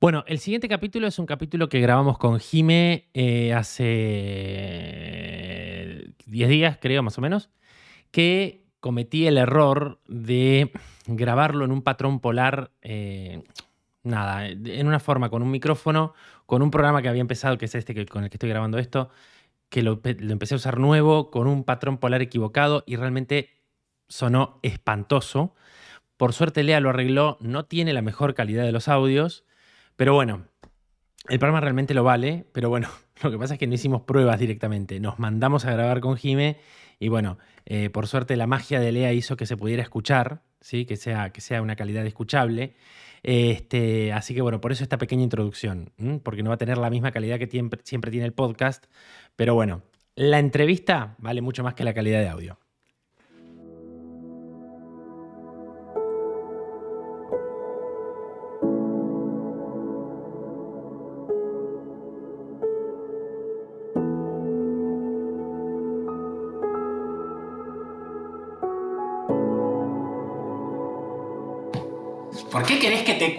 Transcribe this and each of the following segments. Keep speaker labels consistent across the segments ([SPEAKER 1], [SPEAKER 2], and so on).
[SPEAKER 1] Bueno, el siguiente capítulo es un capítulo que grabamos con Jime eh, hace 10 días, creo, más o menos, que cometí el error de grabarlo en un patrón polar, eh, nada, en una forma con un micrófono, con un programa que había empezado, que es este con el que estoy grabando esto, que lo empecé a usar nuevo, con un patrón polar equivocado y realmente sonó espantoso. Por suerte Lea lo arregló, no tiene la mejor calidad de los audios, pero bueno, el programa realmente lo vale, pero bueno, lo que pasa es que no hicimos pruebas directamente. Nos mandamos a grabar con Jime y bueno, eh, por suerte la magia de Lea hizo que se pudiera escuchar, ¿sí? que, sea, que sea una calidad escuchable. Este, así que bueno, por eso esta pequeña introducción, porque no va a tener la misma calidad que siempre tiene el podcast, pero bueno, la entrevista vale mucho más que la calidad de audio.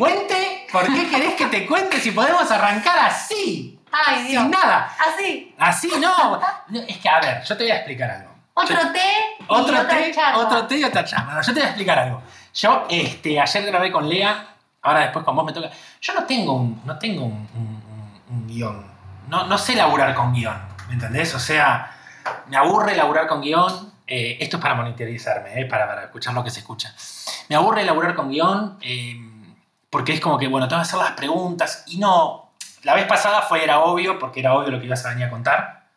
[SPEAKER 1] Cuente? ¿Por qué querés que te cuente si podemos arrancar así?
[SPEAKER 2] Ay, Dios.
[SPEAKER 1] Sin nada.
[SPEAKER 2] Así.
[SPEAKER 1] Así no. Es que, a ver, yo te voy a explicar algo.
[SPEAKER 2] Otro
[SPEAKER 1] Yo-
[SPEAKER 2] té y
[SPEAKER 1] Otro té, otro té y otra charla. No, yo te voy a explicar algo. Yo este, ayer grabé con Lea, ahora después con vos me toca. Yo no tengo un, no tengo un, un- un- un guion. No, no sé laburar con guion, ¿me entendés? O sea, me aburre laburar con guion. Eh, esto es para monitorizarme, eh, para, para escuchar lo que se escucha. Me aburre laburar con guion eh, porque es como que, bueno, tengo que hacer las preguntas y no. La vez pasada fue, era obvio, porque era obvio lo que ibas a venir a contar.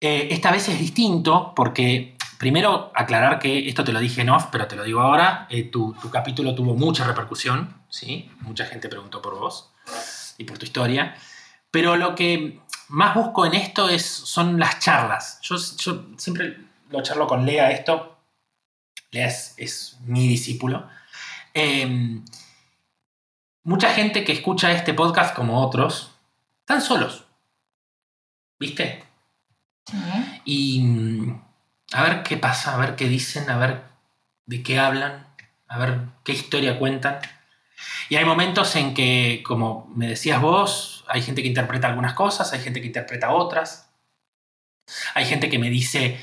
[SPEAKER 1] Eh, esta vez es distinto porque, primero, aclarar que esto te lo dije en off, pero te lo digo ahora, eh, tu, tu capítulo tuvo mucha repercusión, ¿sí? Mucha gente preguntó por vos y por tu historia. Pero lo que más busco en esto es, son las charlas. Yo, yo siempre lo charlo con Lea esto. Lea es, es mi discípulo. Eh, mucha gente que escucha este podcast como otros, están solos. ¿Viste?
[SPEAKER 2] Sí.
[SPEAKER 1] Y mm, a ver qué pasa, a ver qué dicen, a ver de qué hablan, a ver qué historia cuentan. Y hay momentos en que, como me decías vos, hay gente que interpreta algunas cosas, hay gente que interpreta otras. Hay gente que me dice,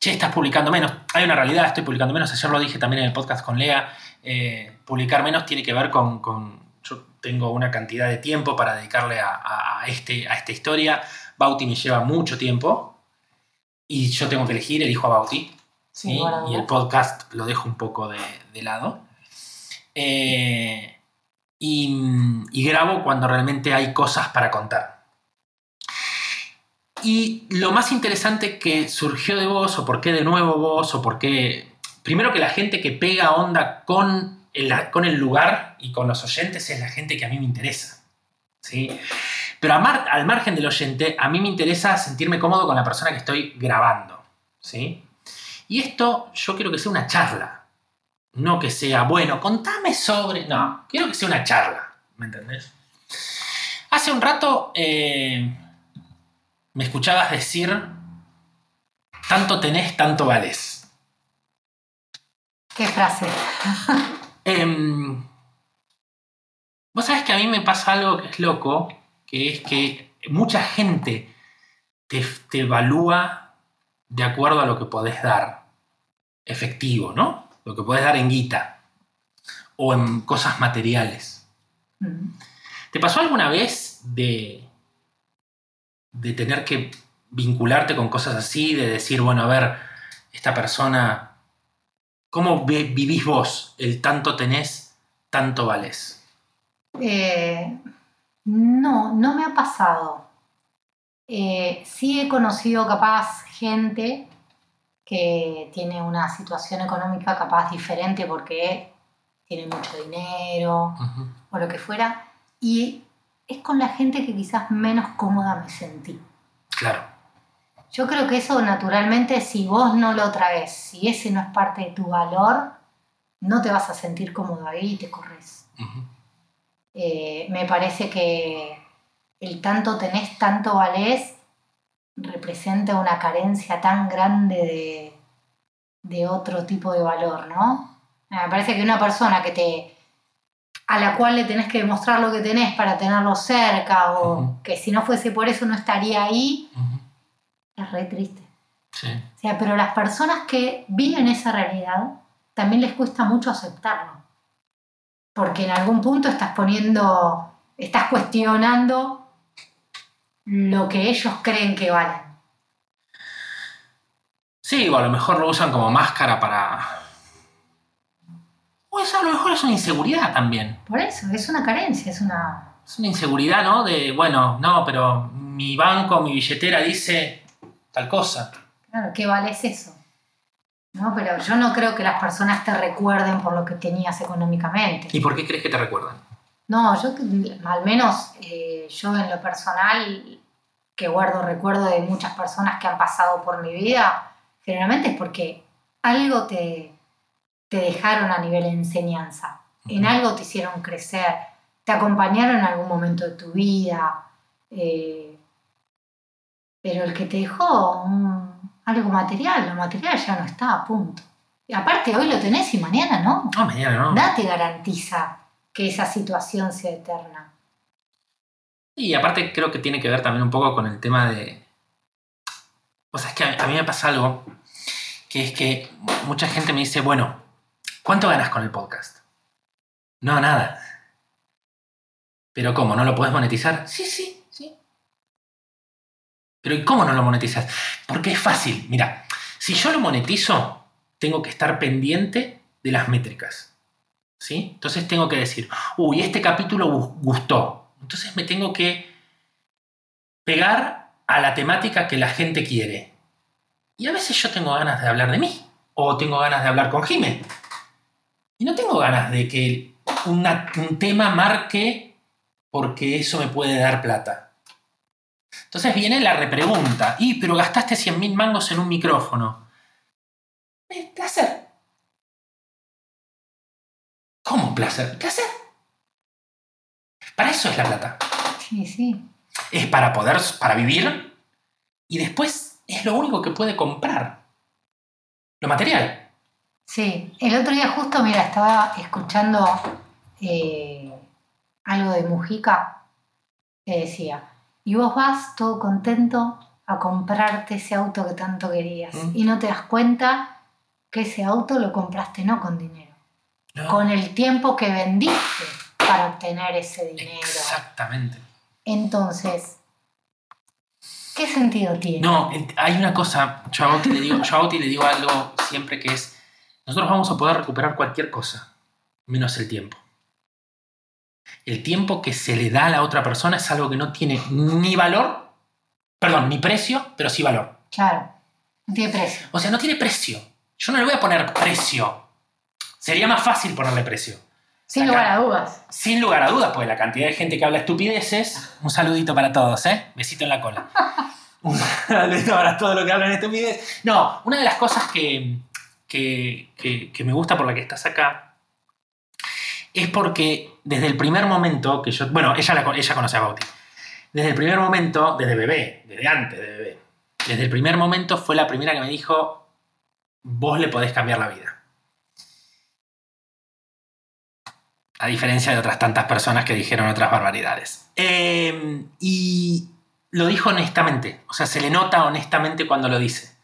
[SPEAKER 1] che, estás publicando menos. Hay una realidad, estoy publicando menos. Ayer lo dije también en el podcast con Lea. eh, publicar menos tiene que ver con, tengo una cantidad de tiempo para dedicarle a, a- a este, a esta historia. Bauti me lleva mucho tiempo y yo tengo que elegir, elijo a Bauti. ¿sí?
[SPEAKER 2] Sí, bueno,
[SPEAKER 1] y el podcast lo dejo un poco de, de lado. Eh, y, y grabo cuando realmente hay cosas para contar. Y lo más interesante que surgió de vos, o por qué de nuevo vos, o por qué... Primero que la gente que pega onda con con el lugar y con los oyentes es la gente que a mí me interesa. ¿sí? Pero al margen del oyente, a mí me interesa sentirme cómodo con la persona que estoy grabando. ¿sí? Y esto yo quiero que sea una charla. No que sea, bueno, contame sobre... No, quiero que sea una charla. ¿Me entendés? Hace un rato eh, me escuchabas decir, tanto tenés, tanto valés.
[SPEAKER 2] ¿Qué frase?
[SPEAKER 1] Em, Vos sabés que a mí me pasa algo que es loco, que es que mucha gente te, te evalúa de acuerdo a lo que podés dar efectivo, ¿no? Lo que podés dar en guita o en cosas materiales.
[SPEAKER 2] Mm.
[SPEAKER 1] ¿Te pasó alguna vez de, de tener que vincularte con cosas así, de decir, bueno, a ver, esta persona, ¿cómo vi- vivís vos el tanto tenés, tanto valés?
[SPEAKER 2] Eh, no, no me ha pasado. Eh, sí he conocido capaz gente que tiene una situación económica capaz diferente porque tiene mucho dinero o lo que fuera. Y es con la gente que quizás menos cómoda me sentí.
[SPEAKER 1] Claro,
[SPEAKER 2] Yo creo que eso naturalmente, si vos no lo traes, si ese no es parte de tu valor, no te vas a sentir cómodo ahí y te corres. Eh, me parece que el tanto tenés, tanto valés, representa una carencia tan grande de, de otro tipo de valor, ¿no? Me parece que una persona que te, a la cual le tenés que demostrar lo que tenés para tenerlo cerca o que si no fuese por eso no estaría ahí. Es re triste.
[SPEAKER 1] Sí.
[SPEAKER 2] O sea, pero las personas que viven esa realidad también les cuesta mucho aceptarlo. Porque en algún punto estás poniendo, estás cuestionando lo que ellos creen que valen.
[SPEAKER 1] Sí, o a lo mejor lo usan como máscara para. O eso a lo mejor es una inseguridad también.
[SPEAKER 2] Por eso, es una carencia, es una...
[SPEAKER 1] Es una inseguridad, ¿no? De, bueno, no, pero mi banco, mi billetera dice tal cosa.
[SPEAKER 2] Claro, ¿qué vale es eso? ¿No? Pero yo no creo que las personas te recuerden por lo que tenías económicamente.
[SPEAKER 1] ¿Y por qué crees que te recuerdan?
[SPEAKER 2] No, yo al menos eh, yo en lo personal, que guardo recuerdo de muchas personas que han pasado por mi vida, generalmente es porque algo te, te dejaron a nivel de enseñanza, en algo te hicieron crecer, te acompañaron en algún momento de tu vida, eh, pero el que te dejó un- algo material, lo material ya no está a punto. Y aparte hoy lo tenés y mañana no.
[SPEAKER 1] No, mañana no.
[SPEAKER 2] Nada te garantiza que esa situación sea eterna.
[SPEAKER 1] Y aparte creo que tiene que ver también un poco con el tema de... O sea, es que a, mí me pasa algo, que es que mucha gente me dice, bueno, ¿cuánto ganas con el podcast? No, nada. Pero ¿cómo? ¿No lo puedes monetizar? Sí, sí. Pero ¿y cómo no lo monetizas? Porque es fácil. Mira, si yo lo monetizo, tengo que estar pendiente de las métricas. ¿Sí? Entonces tengo que decir, uy, este capítulo gu- gustó. Entonces me tengo que pegar a la temática que la gente quiere. Y a veces yo tengo ganas de hablar de mí. O tengo ganas de hablar con Jime. Y no tengo ganas de que una- un tema marque porque eso me puede dar plata. Entonces viene la repregunta. Y, pero gastaste 100 mil mangos en un micrófono. Eh, placer. ¿Cómo placer? Placer. Para eso es la plata.
[SPEAKER 2] Sí, sí.
[SPEAKER 1] Es para poder, para vivir. Y después es lo único que puede comprar. Lo material.
[SPEAKER 2] Sí. El otro día justo, mira, estaba escuchando eh, algo de Mujica que decía, y vos vas todo contento a comprarte ese auto que tanto querías
[SPEAKER 1] Mm.
[SPEAKER 2] y no te das cuenta que ese auto lo compraste no con dinero,
[SPEAKER 1] ¿no?
[SPEAKER 2] con el tiempo que vendiste para obtener ese dinero.
[SPEAKER 1] Exactamente.
[SPEAKER 2] Entonces, ¿qué sentido tiene?
[SPEAKER 1] No, el- hay una cosa, yo a le digo, yo a Bauti le digo algo siempre que es, nosotros vamos a poder recuperar cualquier cosa, menos el tiempo. El tiempo que se le da a la otra persona es algo que no tiene ni valor, perdón, ni precio, pero sí valor.
[SPEAKER 2] Claro, no tiene precio.
[SPEAKER 1] O sea, no tiene precio. Yo no le voy a poner precio. Sería más fácil ponerle precio.
[SPEAKER 2] Sin
[SPEAKER 1] Acá.
[SPEAKER 2] lugar a dudas.
[SPEAKER 1] Sin lugar a dudas, pues la cantidad de gente que habla estupideces. Un saludito para todos, ¿eh? Besito en la cola. Un saludito para todos los que hablan estupidez. No, una de las cosas que, que, que- que me gusta por la que estás acá es porque desde el primer momento que yo. Bueno, ella, la ella conoce a Bauti. Desde el primer momento, desde bebé, desde antes de bebé, desde el primer momento fue la primera que me dijo: Vos le podés cambiar la vida. A diferencia de otras tantas personas que dijeron otras barbaridades. Eh, y lo dijo honestamente. O sea, se le nota honestamente cuando lo dice.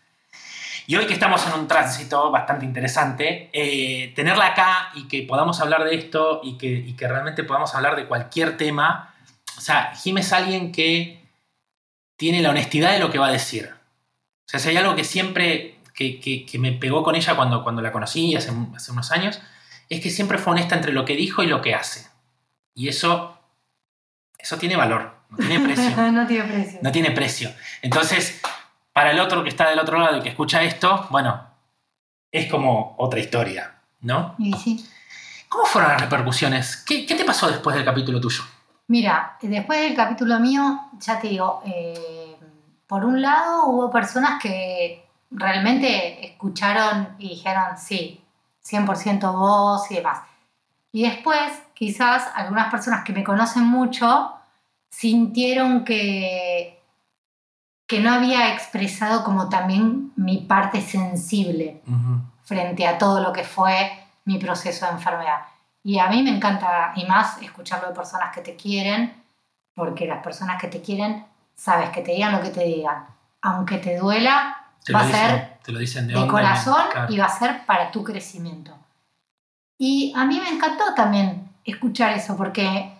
[SPEAKER 1] Y hoy que estamos en un tránsito bastante interesante, eh, tenerla acá y que podamos hablar de esto y que, y que realmente podamos hablar de cualquier tema. O sea, Jim es alguien que tiene la honestidad de lo que va a decir. O sea, si hay algo que siempre que, que- que me pegó con ella cuando, cuando la conocí hace, hace unos años, es que siempre fue honesta entre lo que dijo y lo que hace. Y eso, eso tiene valor, no tiene precio.
[SPEAKER 2] no tiene precio.
[SPEAKER 1] No tiene precio. Entonces, para el otro que está del otro lado y que escucha esto, bueno, es como otra historia, ¿no?
[SPEAKER 2] Sí.
[SPEAKER 1] ¿Cómo fueron las repercusiones? ¿Qué, qué te pasó después del capítulo tuyo?
[SPEAKER 2] Mira, después del capítulo mío, ya te digo, eh, por un lado hubo personas que realmente escucharon y dijeron, sí, 100% vos y demás. Y después, quizás algunas personas que me conocen mucho sintieron que, que no había expresado como también mi parte sensible frente a todo lo que fue mi proceso de enfermedad. Y a mí me encanta, y más, escucharlo de personas que te quieren, porque las personas que te quieren, sabes que te digan lo que te digan. Aunque te duela,
[SPEAKER 1] Te
[SPEAKER 2] va a
[SPEAKER 1] dicen,
[SPEAKER 2] ser
[SPEAKER 1] te lo dicen de,
[SPEAKER 2] de
[SPEAKER 1] onda,
[SPEAKER 2] corazón
[SPEAKER 1] claro.
[SPEAKER 2] y va a ser para tu crecimiento. Y a mí me encantó también escuchar eso, porque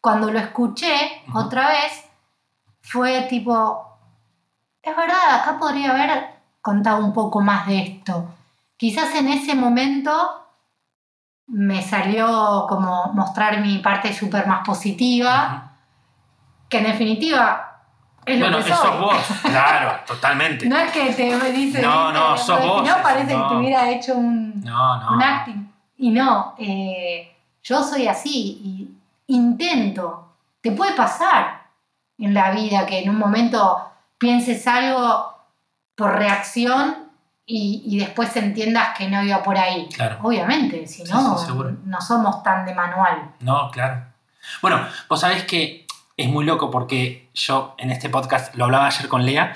[SPEAKER 2] cuando lo escuché otra vez, fue tipo, es verdad, acá podría haber contado un poco más de esto. Quizás en ese momento me salió como mostrar mi parte súper más positiva, que en definitiva es lo
[SPEAKER 1] Bueno,
[SPEAKER 2] que
[SPEAKER 1] eso
[SPEAKER 2] soy.
[SPEAKER 1] sos vos, claro, totalmente.
[SPEAKER 2] No es que te dice.
[SPEAKER 1] No, no, sos vos,
[SPEAKER 2] no, parece
[SPEAKER 1] no.
[SPEAKER 2] que te hubiera hecho un,
[SPEAKER 1] No, no.
[SPEAKER 2] un acting. Y no, eh, yo soy así y intento. Te puede pasar en la vida que en un momento pienses algo por reacción y, y después entiendas que no iba por ahí.
[SPEAKER 1] Claro.
[SPEAKER 2] Obviamente, si no,
[SPEAKER 1] sí,
[SPEAKER 2] no somos tan de manual.
[SPEAKER 1] No, claro. Bueno, vos sabés que es muy loco porque yo en este podcast lo hablaba ayer con Lea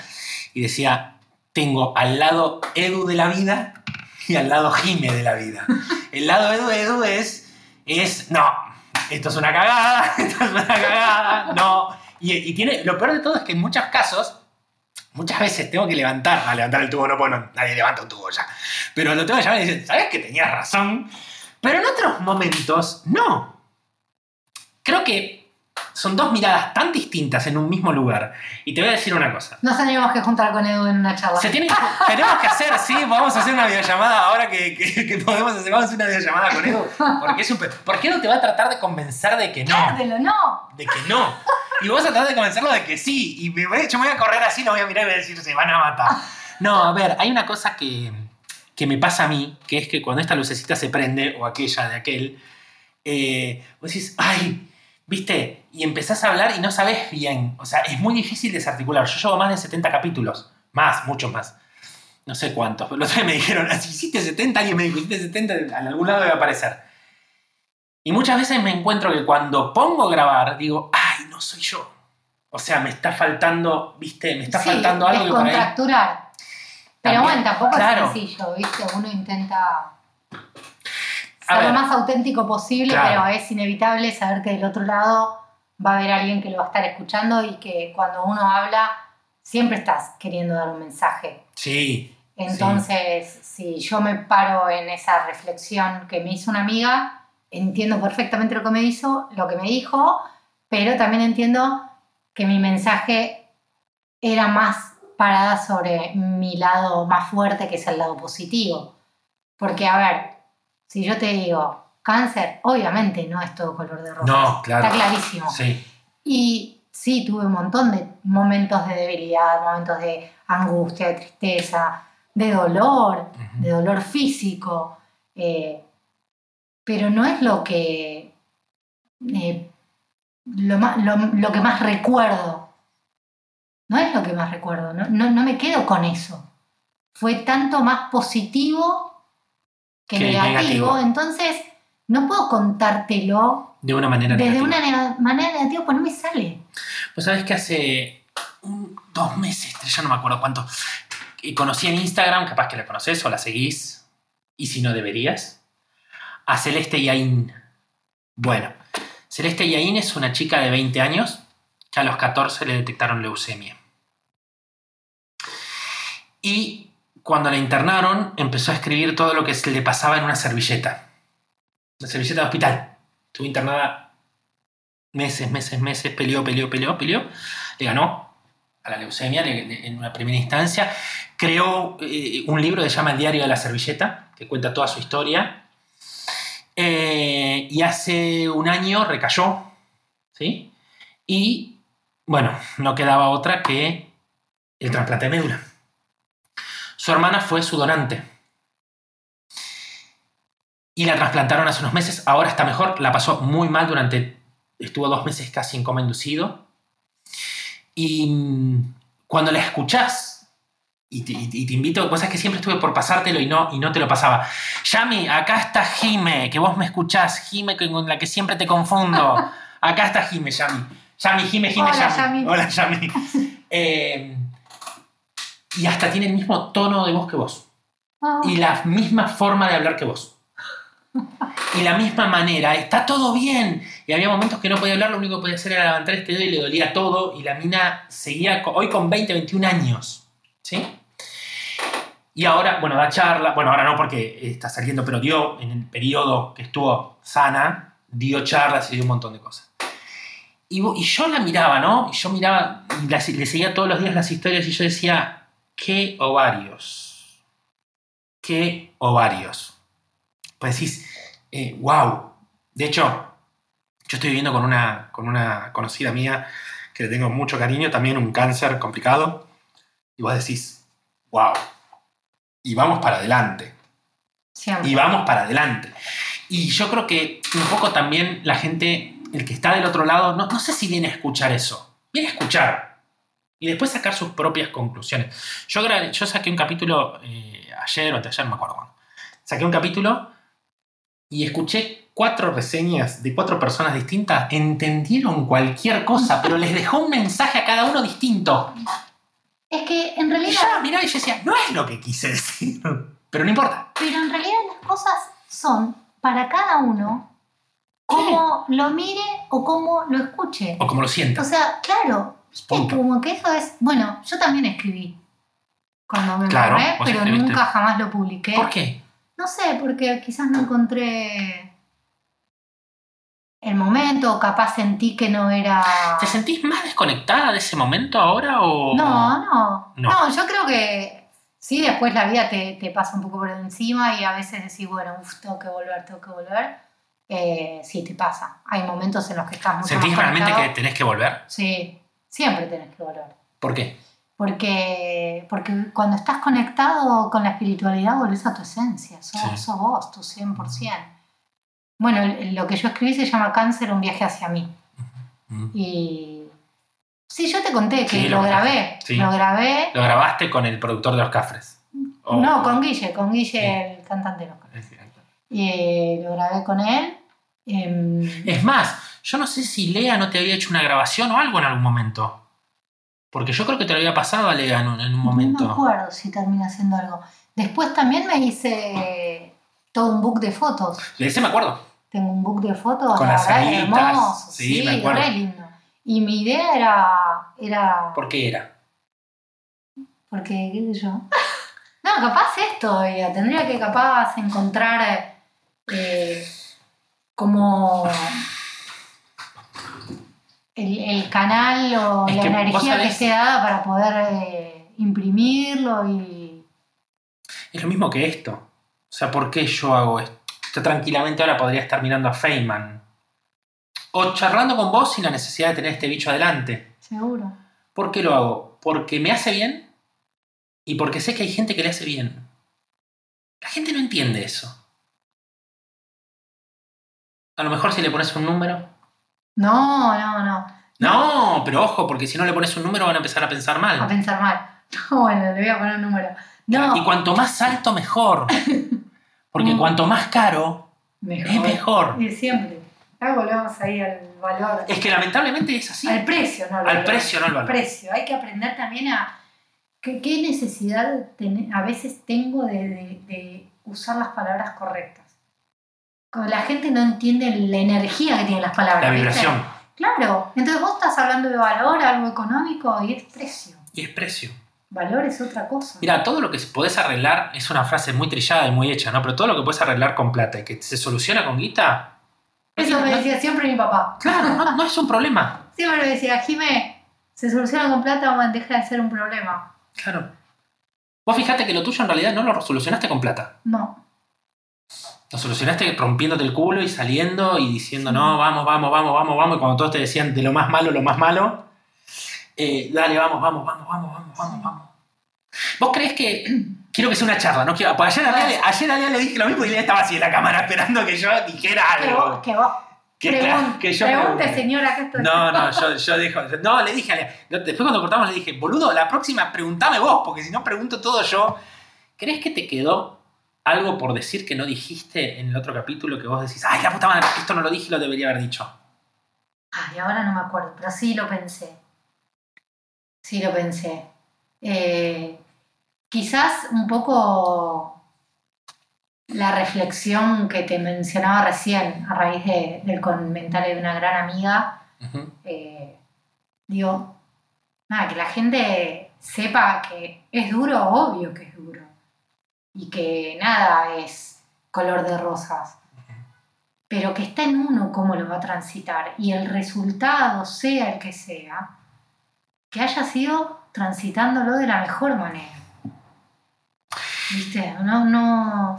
[SPEAKER 1] y decía, tengo al lado Edu de la vida y al lado Jime de la vida. El lado Edu Edu es, es, no, esto es una cagada, esto es una cagada, no. Y, y tiene, lo peor de todo es que en muchos casos, muchas veces tengo que levantar, a levantar el tubo no puedo, nadie levanta un tubo ya, pero lo tengo que llamar y decir, ¿sabes que tenías razón? Pero en otros momentos, no. Creo que son dos miradas tan distintas en un mismo lugar. Y te voy a decir una cosa.
[SPEAKER 2] Nos tenemos que juntar con Edu en una charla.
[SPEAKER 1] Se tiene que- tenemos que hacer, sí, vamos a hacer una videollamada ahora que, que- que podemos hacer, vamos a hacer una videollamada con Edu. Porque es un Porque Edu te va a tratar de convencer de que no.
[SPEAKER 2] Cárdelo, no.
[SPEAKER 1] De que no. Y vos a tratar de convencerlo de que sí. Y me yo me voy a correr así, lo voy a mirar y voy a decir, se van a matar. No, a ver, hay una cosa que, que me pasa a mí, que es que cuando esta lucecita se prende, o aquella de aquel, eh, vos decís, ay, viste, y empezás a hablar y no sabés bien. O sea, es muy difícil desarticular. Yo llevo más de 70 capítulos. Más, muchos más. No sé cuántos. Pero los otros me dijeron, "Ah, si hiciste 70, alguien me dijo, hiciste 70, en algún lado debe aparecer. Y muchas veces me encuentro que cuando pongo a grabar, digo, ay, no soy yo. O sea, me está faltando, viste, me está
[SPEAKER 2] Sí,
[SPEAKER 1] faltando algo ahí.
[SPEAKER 2] descontracturar. Pero bueno, tampoco
[SPEAKER 1] claro.
[SPEAKER 2] es sencillo, ¿viste? Uno intenta
[SPEAKER 1] A
[SPEAKER 2] ser lo más auténtico posible,
[SPEAKER 1] Claro.
[SPEAKER 2] pero es inevitable saber que del otro lado va a haber alguien que lo va a estar escuchando y que cuando uno habla siempre estás queriendo dar un mensaje.
[SPEAKER 1] Sí.
[SPEAKER 2] Entonces, si yo me paro en esa reflexión que me hizo una amiga, entiendo perfectamente lo que me hizo, lo que me dijo, pero también entiendo que mi mensaje era más parada sobre mi lado más fuerte, que es el lado positivo. Porque, a ver, si yo te digo cáncer, obviamente no es todo color de rosa.
[SPEAKER 1] No, claro.
[SPEAKER 2] Está clarísimo.
[SPEAKER 1] Sí.
[SPEAKER 2] Y sí, tuve un montón de momentos de debilidad, momentos de angustia, de tristeza, de dolor, de dolor físico. eh, pero no es lo que. eh, lo, ma- lo- lo que más recuerdo. No es lo que más recuerdo. No, no, no me quedo con eso. Fue tanto más positivo que,
[SPEAKER 1] Que
[SPEAKER 2] negativo,
[SPEAKER 1] negativo.
[SPEAKER 2] Entonces, no puedo contártelo
[SPEAKER 1] De una manera
[SPEAKER 2] desde
[SPEAKER 1] negativa.
[SPEAKER 2] una manera negativa, pues no me sale.
[SPEAKER 1] Pues sabes que hace un- dos meses, ya no me acuerdo cuánto, que conocí en Instagram, capaz que la conoces o la seguís, y si no deberías, a Celeste Yain. Bueno, Celeste Yain es una chica de 20 años que a los 14 le detectaron leucemia. Y cuando la internaron, empezó a escribir todo lo que le pasaba en una servilleta. Una servilleta de hospital. Estuvo internada meses, meses, meses, peleó, peleó, peleó, peleó, le ganó a la leucemia le- le- en una primera instancia, creó eh, un libro que se llama El diario de la servilleta, que cuenta toda su historia, Eh, y hace un año recayó, ¿sí? Y, bueno, no quedaba otra que el trasplante de médula. Su hermana fue su donante. Y la trasplantaron hace unos meses, ahora está mejor, la pasó muy mal durante estuvo dos meses casi en coma inducido. Y mm, cuando la escuchás, y te, y te- invito, cosas que siempre estuve por pasártelo y no, y no te lo pasaba. Yami, acá está Jime, que vos me escuchás, Jime con con la que siempre te confundo. Acá está Jime, Yami. Yami, Jime, Jime,
[SPEAKER 2] Hola,
[SPEAKER 1] Yami.
[SPEAKER 2] Yami.
[SPEAKER 1] Hola, Yami. Eh, y hasta tiene el mismo tono de voz que vos.
[SPEAKER 2] Ah,
[SPEAKER 1] Y la misma forma de hablar que vos. Y la misma manera, está todo bien. Y había momentos que no podía hablar, lo único que podía hacer era levantar este dedo y le dolía todo. Y la mina seguía, hoy con 20, 21 años. ¿Sí? Y ahora, bueno, da charla. Bueno, ahora no porque está saliendo, pero dio, en el periodo que estuvo sana, dio charlas y dio un montón de cosas. Y, yo la miraba, ¿no? Y yo miraba, y la- le seguía todos los días las historias y yo decía, qué ovarios. Qué ovarios. Pues decís, eh, wow. De hecho, yo estoy viviendo con una, con una conocida mía que le tengo mucho cariño, también un cáncer complicado. Y vos decís, wow. Y vamos para adelante.
[SPEAKER 2] Siempre.
[SPEAKER 1] Y vamos para adelante. Y yo creo que un poco también la gente, el que está del otro lado, no, no sé si viene a escuchar eso. Viene a escuchar. Y después sacar sus propias conclusiones. Yo, yo saqué un capítulo eh, ayer o ayer, no me acuerdo cuándo. Saqué un capítulo y escuché cuatro reseñas de cuatro personas distintas. Entendieron cualquier cosa, pero les dejó un mensaje a cada uno distinto.
[SPEAKER 2] Es que en
[SPEAKER 1] Y
[SPEAKER 2] realidad,
[SPEAKER 1] yo la miraba y yo decía, no es lo que quise decir. Pero no importa.
[SPEAKER 2] pero en realidad las cosas son para cada uno como lo mire o como lo escuche.
[SPEAKER 1] O como lo
[SPEAKER 2] O
[SPEAKER 1] sientas.
[SPEAKER 2] sea, claro, viste,
[SPEAKER 1] Punto.
[SPEAKER 2] como que eso es. Bueno, yo también escribí cuando me
[SPEAKER 1] Claro, vos
[SPEAKER 2] pero
[SPEAKER 1] escribiste.
[SPEAKER 2] nunca jamás lo publiqué.
[SPEAKER 1] ¿Por qué?
[SPEAKER 2] No sé, porque quizás no encontré el momento, o capaz sentí que no era.
[SPEAKER 1] ¿Te sentís más desconectada de ese momento ahora o...?
[SPEAKER 2] No, no,
[SPEAKER 1] No.
[SPEAKER 2] no. yo creo que sí, después la vida te, te pasa un poco por encima y a veces decís, bueno, uf, tengo que volver, tengo que volver. Eh, sí, te pasa. Hay momentos en los que estás mucho
[SPEAKER 1] ¿Sentís
[SPEAKER 2] más
[SPEAKER 1] realmente que
[SPEAKER 2] conectado.
[SPEAKER 1] tenés que volver?
[SPEAKER 2] Sí, siempre tenés que volver.
[SPEAKER 1] ¿Por qué?
[SPEAKER 2] Porque, porque cuando estás conectado con la espiritualidad volvés a tu esencia, sos,
[SPEAKER 1] Sí.
[SPEAKER 2] sos vos, tu 100%. Bueno, lo que yo escribí se llama Cáncer, un viaje hacia mí. Y sí, yo te conté que
[SPEAKER 1] Sí,
[SPEAKER 2] lo,
[SPEAKER 1] lo
[SPEAKER 2] grabé.
[SPEAKER 1] sí.
[SPEAKER 2] Lo grabé.
[SPEAKER 1] Lo grabaste con el productor de los Cafres.
[SPEAKER 2] No, con Guille, con Guille, el cantante. de los Cafres. Y eh, lo grabé con él. em,
[SPEAKER 1] Es más, yo no sé si Lea no te había hecho una grabación o algo en algún momento. Porque yo creo que te lo había pasado a Lea en un, en un
[SPEAKER 2] No
[SPEAKER 1] momento.
[SPEAKER 2] me acuerdo si terminé haciendo algo. Después también me hice todo un book de fotos.
[SPEAKER 1] De ese me acuerdo.
[SPEAKER 2] Tengo un book de fotos,
[SPEAKER 1] Con
[SPEAKER 2] la
[SPEAKER 1] las
[SPEAKER 2] verdad, hermoso,
[SPEAKER 1] Sí,
[SPEAKER 2] sí,
[SPEAKER 1] me acuerdo.
[SPEAKER 2] re lindo. Y mi idea era, era
[SPEAKER 1] ¿Por qué era?
[SPEAKER 2] porque, qué sé yo. No, capaz esto, ya, tendría que capaz encontrar eh, como el, el canal o
[SPEAKER 1] Es
[SPEAKER 2] la
[SPEAKER 1] que
[SPEAKER 2] energía que esté dada para poder eh, imprimirlo y...
[SPEAKER 1] Es lo mismo que esto. O sea, ¿por qué yo hago esto? Yo tranquilamente ahora podría estar mirando a Feynman. O charlando con vos sin la necesidad de tener este bicho adelante.
[SPEAKER 2] Seguro.
[SPEAKER 1] ¿Por qué lo hago? Porque me hace bien y porque sé que hay gente que le hace bien. La gente no entiende eso. A lo mejor si le pones un número.
[SPEAKER 2] No, no, no.
[SPEAKER 1] No, pero ojo, porque si no le pones un número van a empezar a pensar
[SPEAKER 2] A
[SPEAKER 1] mal.
[SPEAKER 2] pensar mal. No, bueno, le voy a poner un número. No,
[SPEAKER 1] Y cuanto más alto, mejor. Porque
[SPEAKER 2] Mm.
[SPEAKER 1] cuanto más caro,
[SPEAKER 2] mejor.
[SPEAKER 1] es mejor.
[SPEAKER 2] Y siempre. Ahora volvemos ahí al valor.
[SPEAKER 1] Es que lamentablemente es así.
[SPEAKER 2] Al precio, no al
[SPEAKER 1] Al
[SPEAKER 2] valor.
[SPEAKER 1] precio, no al valor.
[SPEAKER 2] precio. Hay que aprender también a qué, qué necesidad ten- a veces tengo de, de- de usar las palabras correctas. Como la gente no entiende la energía que tienen las palabras.
[SPEAKER 1] La
[SPEAKER 2] ¿viste?
[SPEAKER 1] vibración.
[SPEAKER 2] Claro. Entonces vos estás hablando de valor, algo económico, y es precio.
[SPEAKER 1] Y es precio.
[SPEAKER 2] Valor es otra cosa.
[SPEAKER 1] Mira, todo lo que podés arreglar es una frase muy trillada y muy hecha, ¿no? Pero todo lo que puedes arreglar con plata y que se soluciona con guita.
[SPEAKER 2] Eso me decía siempre mi papá.
[SPEAKER 1] Claro, no, no es un problema.
[SPEAKER 2] Siempre me decía, Jimé, ¿se soluciona con plata o deja de ser un problema?
[SPEAKER 1] Claro. Vos fijate que lo tuyo en realidad no lo solucionaste con plata.
[SPEAKER 2] No.
[SPEAKER 1] Lo solucionaste rompiéndote el culo y saliendo y diciendo, no, vamos, vamos, vamos, vamos, vamos. Y cuando todos te decían de lo más malo, lo más malo, eh, dale, vamos, vamos, vamos, vamos, vamos, vamos, vamos. ¿Vos crees que.? Quiero que sea una charla, no quiero. Pues ayer a Lea, le- ayer a Lea le dije lo mismo y Lea estaba así en la cámara esperando que yo dijera
[SPEAKER 2] Que
[SPEAKER 1] algo.
[SPEAKER 2] que vos.
[SPEAKER 1] Que, que yo
[SPEAKER 2] pregunte, señora, acá estoy.
[SPEAKER 1] No, no, yo, yo dejo. No, le dije a Lea. Después cuando cortamos le dije, boludo, la próxima preguntame vos, porque si no pregunto todo yo. ¿Crees que te quedó algo por decir que no dijiste en el otro capítulo que vos decís, ay, la puta madre, esto no lo dije y lo debería haber dicho?
[SPEAKER 2] Ay, ahora no me acuerdo, pero sí lo pensé. Sí lo pensé. Eh, quizás un poco la reflexión que te mencionaba recién a raíz de- del comentario de una gran amiga. Eh, digo, nada, que la gente sepa que es duro, obvio que es duro. Y que nada es color de rosas. Pero que está en uno cómo lo va a transitar. Y el resultado, sea el que sea, que haya sido transitándolo de la mejor manera. ¿Viste? No, no.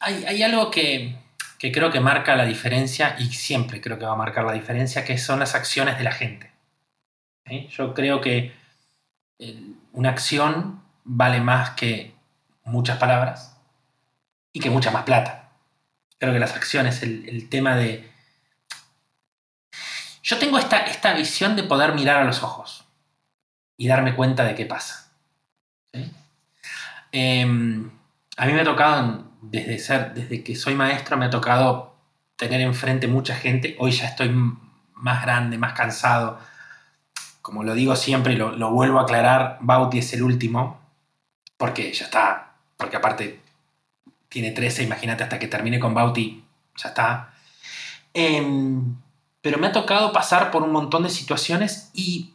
[SPEAKER 1] Hay, hay algo que, que creo que marca la diferencia y siempre creo que va a marcar la diferencia, que son las acciones de la gente. Yo creo que eh, una acción vale más que muchas palabras y que mucha más plata. Creo que las acciones, el, tema de... Yo tengo esta, esta visión de poder mirar a los ojos y darme cuenta de qué pasa. Em, a mí me ha tocado, desde, ser, desde que soy maestro, me ha tocado tener enfrente mucha gente. Hoy ya estoy más grande, más cansado. Como lo digo siempre y lo, lo vuelvo a aclarar, Bauti es el último, porque ya está, porque aparte tiene 13, imagínate hasta que termine con Bauti, ya está. Em, pero me ha tocado pasar por un montón de situaciones y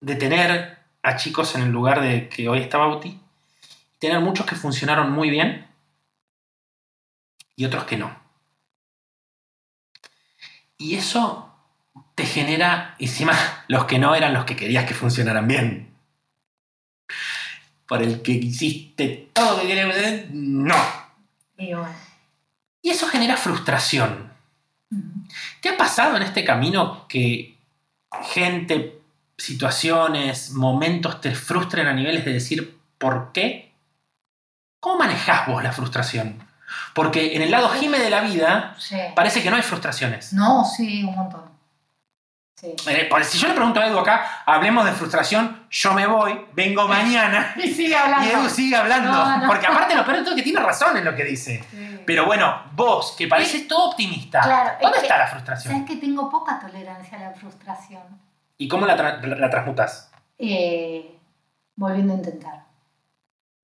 [SPEAKER 1] de tener a chicos en el lugar de que hoy está Bauti, tener muchos que funcionaron muy bien y otros que no. Y eso te genera, encima, los que no eran los que querías que funcionaran bien. Por el que hiciste todo lo que querías, no.
[SPEAKER 2] Y bueno.
[SPEAKER 1] Y eso genera frustración. ¿Te ha pasado en este camino que gente, situaciones, momentos te frustren a niveles de decir ¿por qué? ¿Cómo manejás vos la frustración? Porque en el lado Jime de la vida
[SPEAKER 2] Sí.
[SPEAKER 1] parece que no hay frustraciones.
[SPEAKER 2] No, sí, un montón. Sí.
[SPEAKER 1] Eh, Si yo le pregunto a Edu acá, hablemos de frustración, yo me voy, vengo mañana
[SPEAKER 2] Y sigue
[SPEAKER 1] y
[SPEAKER 2] hablando.
[SPEAKER 1] Edu sigue hablando.
[SPEAKER 2] No, no.
[SPEAKER 1] Porque aparte lo peor de todo es que tiene razón en lo que dice.
[SPEAKER 2] Sí.
[SPEAKER 1] Pero bueno, vos, que pareces todo optimista,
[SPEAKER 2] Claro, es
[SPEAKER 1] ¿dónde
[SPEAKER 2] que-
[SPEAKER 1] está la frustración?
[SPEAKER 2] Sabes que tengo poca tolerancia a la frustración.
[SPEAKER 1] ¿Y cómo la, tra- la- transmutas?
[SPEAKER 2] Eh, volviendo a intentar.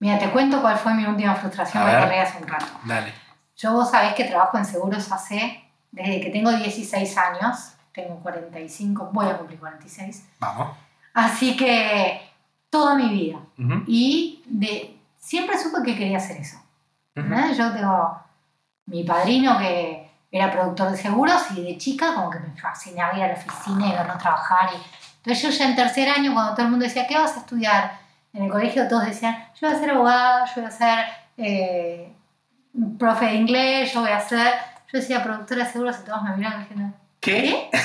[SPEAKER 2] Mira, te cuento cuál fue mi última frustración que acordé hace un rato.
[SPEAKER 1] Dale.
[SPEAKER 2] Yo vos sabés que trabajo en seguros hace, desde que tengo 16 años, tengo 45, voy a cumplir 46.
[SPEAKER 1] Vamos.
[SPEAKER 2] Así que toda mi vida.
[SPEAKER 1] Ujú,
[SPEAKER 2] Y de, siempre supe que quería hacer eso. Yo tengo mi padrino que era productor de seguros y de chica como que me fascinaba ir a la oficina y ver no trabajar. Y... Entonces yo ya en tercer año, cuando todo el mundo decía, ¿qué vas a estudiar? En el colegio todos decían, yo voy a ser abogado, yo voy a ser eh, profe de inglés, yo voy a ser... Yo decía productora de seguros y todos me miraban diciendo,
[SPEAKER 1] ¿Qué?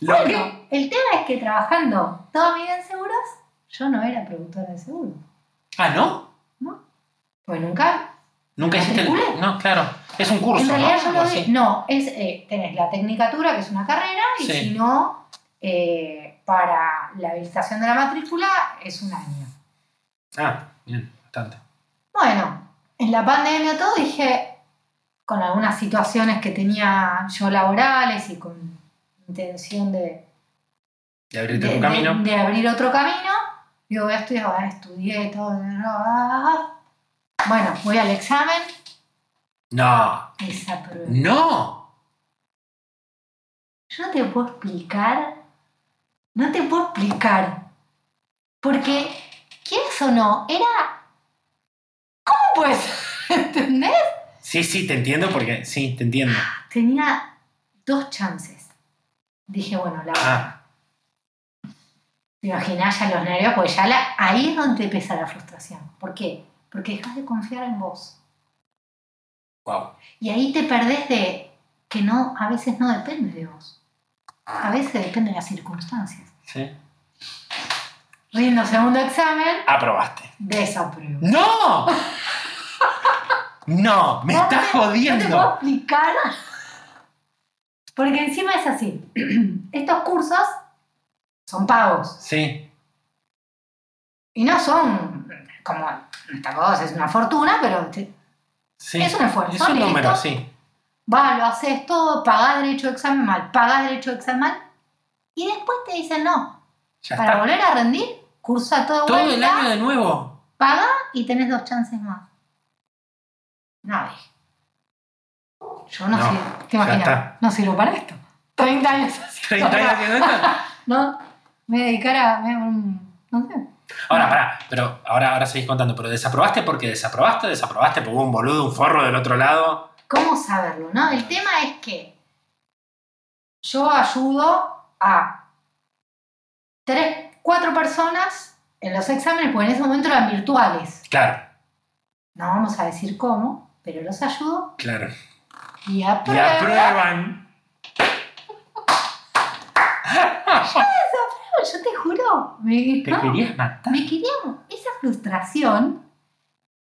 [SPEAKER 1] Lo
[SPEAKER 2] el tema es que trabajando toda mi vida en seguros, yo no era productora de seguros.
[SPEAKER 1] Ah, ¿no?
[SPEAKER 2] Pues nunca
[SPEAKER 1] Nunca hiciste el...
[SPEAKER 2] ¿Matriculé?
[SPEAKER 1] No, claro. Es un curso,
[SPEAKER 2] En realidad
[SPEAKER 1] ¿no?
[SPEAKER 2] yo lo
[SPEAKER 1] así.
[SPEAKER 2] No, es, eh, tenés la tecnicatura, que es una carrera, y
[SPEAKER 1] Sí.
[SPEAKER 2] si no, eh, para la habilitación de la matrícula es un año.
[SPEAKER 1] Ah, bien, bastante.
[SPEAKER 2] Bueno, en la pandemia todo dije, con algunas situaciones que tenía yo laborales y con intención de,
[SPEAKER 1] De
[SPEAKER 2] de,
[SPEAKER 1] tu camino.
[SPEAKER 2] de- de abrir otro camino, digo, voy a estudiar, bueno, estudié todo. Bueno, voy al examen,
[SPEAKER 1] No.
[SPEAKER 2] esa prueba.
[SPEAKER 1] No.
[SPEAKER 2] Yo no te puedo explicar, no te puedo explicar, porque, ¿quieres o no? Era... ¿Cómo puedes? ¿Entendés?
[SPEAKER 1] Sí, sí, te entiendo porque... Sí, te entiendo.
[SPEAKER 2] Tenía dos chances. Dije, bueno, la
[SPEAKER 1] Ah,
[SPEAKER 2] te imaginás ya los nervios, porque ya la- ahí es donde empieza la frustración. ¿Por qué? Porque dejas de confiar en vos.
[SPEAKER 1] wow.
[SPEAKER 2] Y ahí te perdés de que no, a veces no depende de vos. A veces depende de las circunstancias.
[SPEAKER 1] Sí.
[SPEAKER 2] Rindo segundo examen,
[SPEAKER 1] Aprobaste.
[SPEAKER 2] desapruebo.
[SPEAKER 1] ¡No! No, me estás
[SPEAKER 2] te- No te puedo
[SPEAKER 1] jodiendo.
[SPEAKER 2] explicar. Porque encima es así. Estos cursos son pagos.
[SPEAKER 1] Sí,
[SPEAKER 2] Y no son como esta cosa, es una fortuna, pero te-
[SPEAKER 1] sí.
[SPEAKER 2] Es un esfuerzo,
[SPEAKER 1] Es un
[SPEAKER 2] listo.
[SPEAKER 1] número, sí.
[SPEAKER 2] vas, lo haces todo, pagás derecho de examen mal, pagás derecho de examen mal, y después te dicen no.
[SPEAKER 1] Ya
[SPEAKER 2] Para
[SPEAKER 1] está.
[SPEAKER 2] volver a rendir, cursa todo,
[SPEAKER 1] Todo el año de nuevo.
[SPEAKER 2] paga y tenés dos chances más. Nadie. Yo no,
[SPEAKER 1] No,
[SPEAKER 2] sirvo, ¿te imaginas? No sirvo para esto. 30 años así.
[SPEAKER 1] 30 años haciendo esto.
[SPEAKER 2] No, me dedicara a no sé.
[SPEAKER 1] Ahora, pará, pero ahora, ahora seguís contando, pero desaprobaste porque desaprobaste, desaprobaste porque hubo un boludo, un forro del otro lado.
[SPEAKER 2] ¿Cómo saberlo? No, el tema es que yo ayudo a tres, cuatro personas en los exámenes, porque en ese momento eran virtuales.
[SPEAKER 1] Claro,
[SPEAKER 2] No vamos a decir cómo, pero los ayudo
[SPEAKER 1] claro.
[SPEAKER 2] y
[SPEAKER 1] Y
[SPEAKER 2] aprueban.
[SPEAKER 1] aprueban.
[SPEAKER 2] Yo te juro, me,
[SPEAKER 1] Te
[SPEAKER 2] no,
[SPEAKER 1] querías matar.
[SPEAKER 2] me queríamos. Esa frustración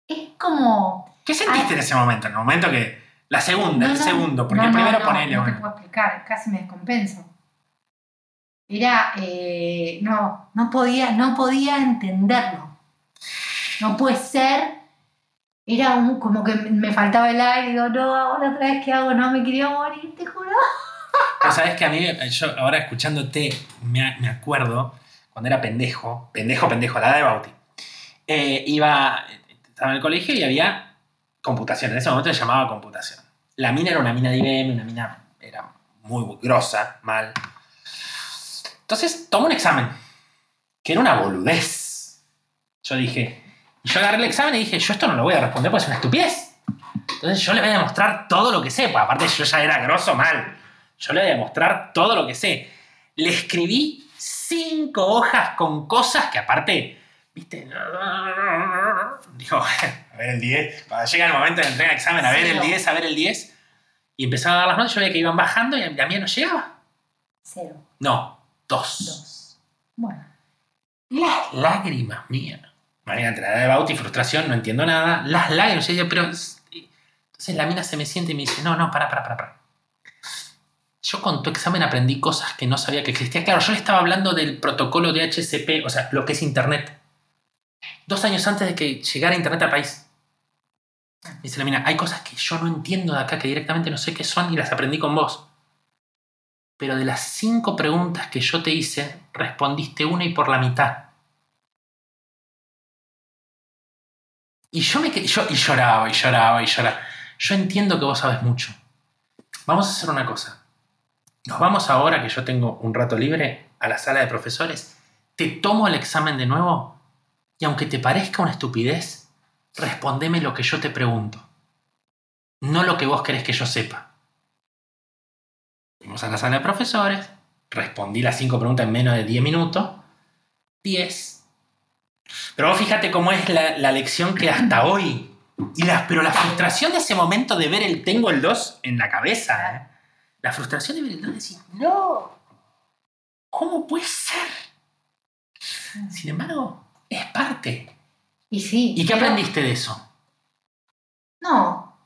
[SPEAKER 2] es como.
[SPEAKER 1] ¿Qué sentiste en ese momento? En el momento que. La segunda,
[SPEAKER 2] No,
[SPEAKER 1] el segundo, porque
[SPEAKER 2] no,
[SPEAKER 1] el primero
[SPEAKER 2] no,
[SPEAKER 1] ponele,
[SPEAKER 2] No te puedo explicar, casi me descompenso. Era. eh, no, no podía, no podía entenderlo. No puede ser. Era como que me faltaba el aire, digo, no, ahora otra vez qué hago, no me quería morir, te juro.
[SPEAKER 1] Sabes que a mí, yo ahora escuchándote, me, me acuerdo cuando era pendejo, pendejo, pendejo, la edad de Bauti. eh, iba, estaba en el colegio y había computación. En ese momento se llamaba computación. La mina era una mina de IBM, una mina era muy grosa, mal. Entonces tomó un examen, que era una boludez. Yo dije, y yo agarré el examen y dije, yo esto no lo voy a responder porque es una estupidez. Entonces yo le voy a demostrar todo lo que sé, porque aparte yo ya era grosso mal. Yo le voy a demostrar todo lo que sé. Le escribí cinco hojas con cosas que aparte, viste, dijo, a ver el 10. Cuando llega el momento de entregar el examen, a ver el
[SPEAKER 2] Cero.
[SPEAKER 1] 10, a ver el 10. Y empezaba a dar las notas, yo veía que iban bajando y a a mí no llegaba.
[SPEAKER 2] Cero,
[SPEAKER 1] No, dos.
[SPEAKER 2] dos. Bueno,
[SPEAKER 1] Las lágrimas mías. Imagínate, la edad de Bauti, frustración, no entiendo nada. Las lágrimas, yo decía, pero... Entonces la mina se me siente y me dice, no, no, para, para, para, para. Yo con tu examen aprendí cosas que no sabía que existía. Claro, yo le estaba hablando del protocolo de HCP, o sea, lo que es Internet. Dos años antes de que llegara Internet al país. Me dice la mina, hay cosas que yo no entiendo de acá, que directamente no sé qué son y las aprendí con vos. Pero de las cinco preguntas que yo te hice, respondiste una y por la mitad. Y yo me y lloraba, y lloraba, y lloraba. Yo entiendo que vos sabes mucho. Vamos a hacer una cosa. Nos vamos ahora, que yo tengo un rato libre, a la sala de profesores. Te tomo el examen de nuevo y aunque te parezca una estupidez, respondeme lo que yo te pregunto. No lo que vos querés que yo sepa. Fuimos a la sala de profesores, respondí las cinco preguntas en menos de 10 minutos. 10. Pero vos fíjate cómo es la, la lección que hasta hoy. Y la, pero la frustración de ese momento de ver el tengo el 2 en la cabeza. ¿eh? La frustración de ver el 2 y decir, no. ¿Cómo puede ser? Sin embargo, es parte.
[SPEAKER 2] y sí.
[SPEAKER 1] ¿Y qué
[SPEAKER 2] pero-
[SPEAKER 1] aprendiste de eso?
[SPEAKER 2] No,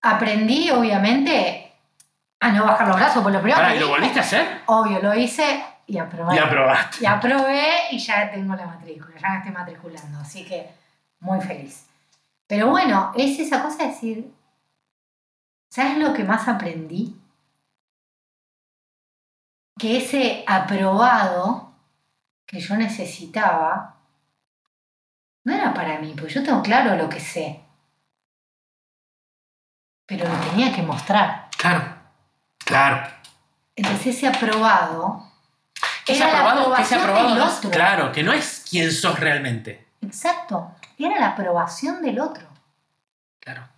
[SPEAKER 2] aprendí obviamente a no bajar los brazos, por lo primero
[SPEAKER 1] ¿y lo volviste a hacer?
[SPEAKER 2] Obvio, lo hice y aprobé.
[SPEAKER 1] Y aprobaste.
[SPEAKER 2] Y aprobé y ya tengo la matrícula, ya me estoy matriculando, así que muy feliz. Pero bueno, es esa cosa de decir, ¿sabes lo que más aprendí? Que ese aprobado que yo necesitaba no era para mí, porque yo tengo claro lo que sé. Pero lo tenía que mostrar.
[SPEAKER 1] Claro, claro.
[SPEAKER 2] Entonces ese aprobado
[SPEAKER 1] Que
[SPEAKER 2] era la
[SPEAKER 1] aprobado, que aprobado
[SPEAKER 2] otro.
[SPEAKER 1] claro, que no es quién sos realmente.
[SPEAKER 2] Exacto, era la aprobación del otro.
[SPEAKER 1] Claro.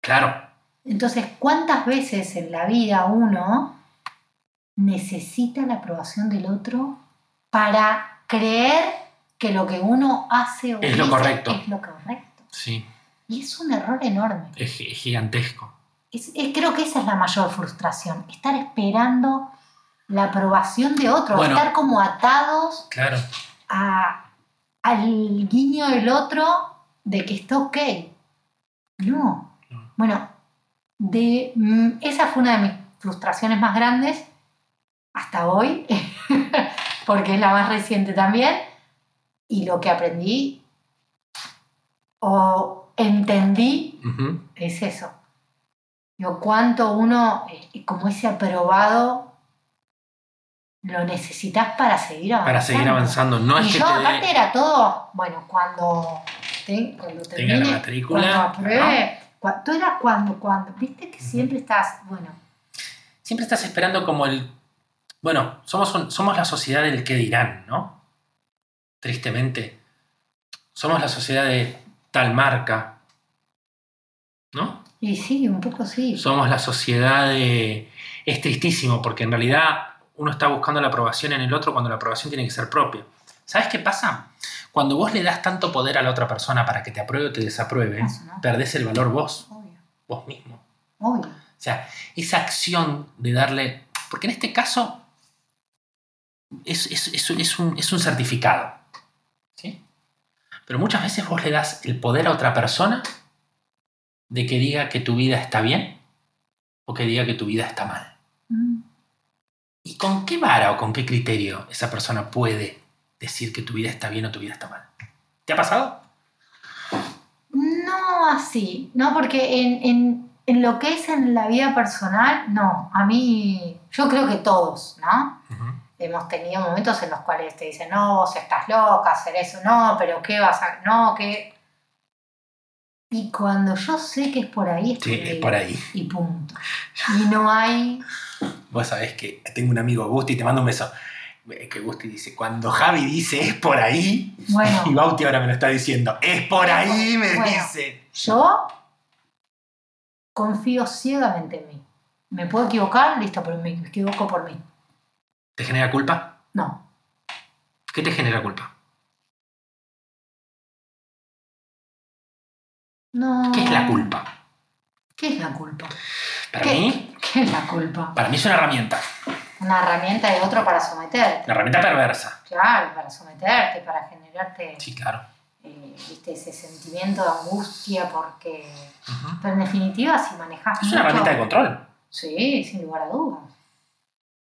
[SPEAKER 1] Claro.
[SPEAKER 2] Entonces, ¿cuántas veces en la vida uno necesita la aprobación del otro para creer que lo que uno hace o
[SPEAKER 1] Es lo correcto.
[SPEAKER 2] es lo correcto?
[SPEAKER 1] Sí,
[SPEAKER 2] Y es un error enorme.
[SPEAKER 1] es, gi- gigantesco.
[SPEAKER 2] Es- es- creo que esa es la mayor frustración, estar esperando la aprobación de otro,
[SPEAKER 1] Bueno.
[SPEAKER 2] estar como atados
[SPEAKER 1] Claro.
[SPEAKER 2] a- al guiño del otro de que está ok. No.
[SPEAKER 1] No.
[SPEAKER 2] Bueno, de, mm, esa fue una de mis frustraciones más grandes hasta hoy, porque es la más reciente también, y lo que aprendí o entendí es eso. Yo cuánto uno, eh, como ese aprobado, lo necesitas para seguir avanzando.
[SPEAKER 1] Para seguir avanzando. No es
[SPEAKER 2] y
[SPEAKER 1] que
[SPEAKER 2] yo
[SPEAKER 1] te dé-
[SPEAKER 2] aparte era todo, bueno, cuando, te- cuando
[SPEAKER 1] Tenga la matrícula,
[SPEAKER 2] cuando apruebe, cua- tú eras cuando, cuando, viste que siempre estás, bueno,
[SPEAKER 1] siempre estás esperando como el... Bueno, somos, un- somos la sociedad del que dirán, ¿no? Tristemente. Somos la sociedad de tal marca, ¿no?
[SPEAKER 2] y sí, un poco sí.
[SPEAKER 1] Somos la sociedad de... Es tristísimo porque en realidad uno está buscando la aprobación en el otro cuando la aprobación tiene que ser propia. ¿Sabes qué pasa? Cuando vos le das tanto poder a la otra persona para que te apruebe o te desapruebe,
[SPEAKER 2] Eso, ¿no?
[SPEAKER 1] perdés el valor vos,
[SPEAKER 2] Obvio,
[SPEAKER 1] vos mismo.
[SPEAKER 2] obvio.
[SPEAKER 1] O sea, esa acción de darle. Porque en este caso es, es- es- es un, es un certificado. ¿sí? Pero muchas veces vos le das el poder a otra persona de que diga que tu vida está bien o que diga que tu vida está mal. ¿Y con qué vara o con qué criterio esa persona puede decir que tu vida está bien o tu vida está mal? ¿Te ha pasado?
[SPEAKER 2] No así, no, porque en, en, en lo que es en la vida personal, no, a mí, yo creo que todos, ¿no? Hemos tenido momentos en los cuales te dicen, no, vos estás loca, hacer eso, no, pero ¿qué vas a...? No, que... Y cuando yo sé que es por ahí, es por,
[SPEAKER 1] Sí,
[SPEAKER 2] ahí,
[SPEAKER 1] es por ahí.
[SPEAKER 2] Y punto. Y no hay...
[SPEAKER 1] Vos sabés que tengo un amigo, Gusti, te mando un beso. Que Gusti dice, cuando Javi dice es por ahí,
[SPEAKER 2] Bueno,
[SPEAKER 1] y Bauti ahora me lo está diciendo, es por ahí, me
[SPEAKER 2] Bueno.
[SPEAKER 1] dice.
[SPEAKER 2] yo confío ciegamente en mí. Me puedo equivocar, listo, pero me equivoco por mí.
[SPEAKER 1] ¿Te genera culpa?
[SPEAKER 2] No.
[SPEAKER 1] ¿Qué te genera culpa?
[SPEAKER 2] No.
[SPEAKER 1] ¿Qué es la culpa?
[SPEAKER 2] ¿Qué es la culpa?
[SPEAKER 1] Para
[SPEAKER 2] ¿Qué,
[SPEAKER 1] mí,
[SPEAKER 2] ¿Qué es la culpa?
[SPEAKER 1] para mí es una herramienta,
[SPEAKER 2] Una herramienta de otro para someterte.
[SPEAKER 1] una herramienta perversa.
[SPEAKER 2] Claro, para someterte, para generarte
[SPEAKER 1] Sí, claro.
[SPEAKER 2] eh, ¿viste? ese sentimiento de angustia, porque. Pero en definitiva, si manejas.
[SPEAKER 1] Es una herramienta de control.
[SPEAKER 2] Sí, sin lugar a dudas.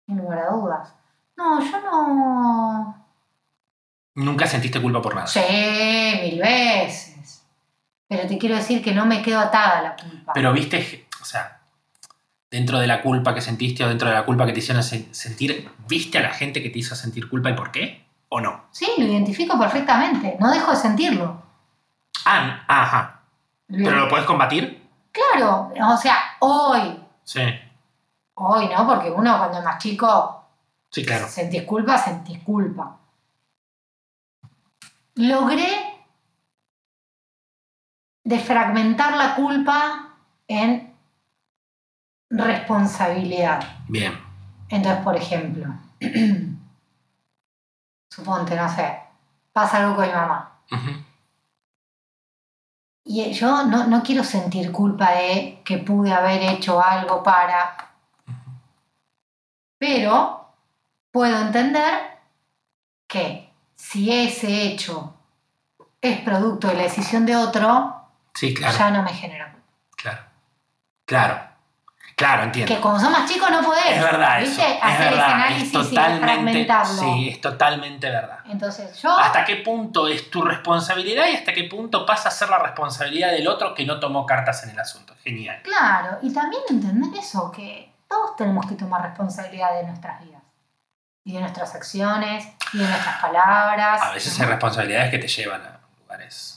[SPEAKER 2] Sin lugar a dudas. No, yo no.
[SPEAKER 1] Nunca sentiste culpa por nada.
[SPEAKER 2] Sí, mil veces. Pero te quiero decir que no me quedo atada a la culpa.
[SPEAKER 1] Pero viste, o sea, dentro de la culpa que sentiste o dentro de la culpa que te hicieron se- sentir, ¿viste a la gente que te hizo sentir culpa y por qué? ¿O no?
[SPEAKER 2] Sí, lo identifico perfectamente. No dejo de sentirlo.
[SPEAKER 1] Ah, ajá. ¿Pero lo puedes combatir?
[SPEAKER 2] Claro, o sea, hoy,
[SPEAKER 1] Sí.
[SPEAKER 2] hoy, ¿no? Porque uno cuando es más chico
[SPEAKER 1] Sí, claro.
[SPEAKER 2] sentís culpa, sentís culpa. Logré defragmentar la culpa en responsabilidad.
[SPEAKER 1] Bien.
[SPEAKER 2] Entonces, por ejemplo, suponte, no sé, pasa algo con mi mamá. Y yo no, no quiero sentir culpa de que pude haber hecho algo para... Pero puedo entender que si ese hecho es producto de la decisión de otro,
[SPEAKER 1] Sí, claro.
[SPEAKER 2] ya no me genera culpa.
[SPEAKER 1] Claro. Claro. Claro, entiendo.
[SPEAKER 2] Que como sos más chico no podés.
[SPEAKER 1] Es verdad
[SPEAKER 2] ¿viste?
[SPEAKER 1] eso. Es
[SPEAKER 2] Hacer ese
[SPEAKER 1] verdad.
[SPEAKER 2] análisis
[SPEAKER 1] Es
[SPEAKER 2] y
[SPEAKER 1] totalmente.
[SPEAKER 2] fragmentarlo.
[SPEAKER 1] Sí, es totalmente verdad.
[SPEAKER 2] Entonces yo...
[SPEAKER 1] ¿Hasta qué punto es tu responsabilidad y hasta qué punto pasa a ser la responsabilidad del otro que no tomó cartas en el asunto? Genial.
[SPEAKER 2] Claro, y también entender eso, que todos tenemos que tomar responsabilidad de nuestras vidas. Y de nuestras acciones, y de nuestras palabras.
[SPEAKER 1] A veces
[SPEAKER 2] ¿no?
[SPEAKER 1] hay responsabilidades que te llevan a lugares.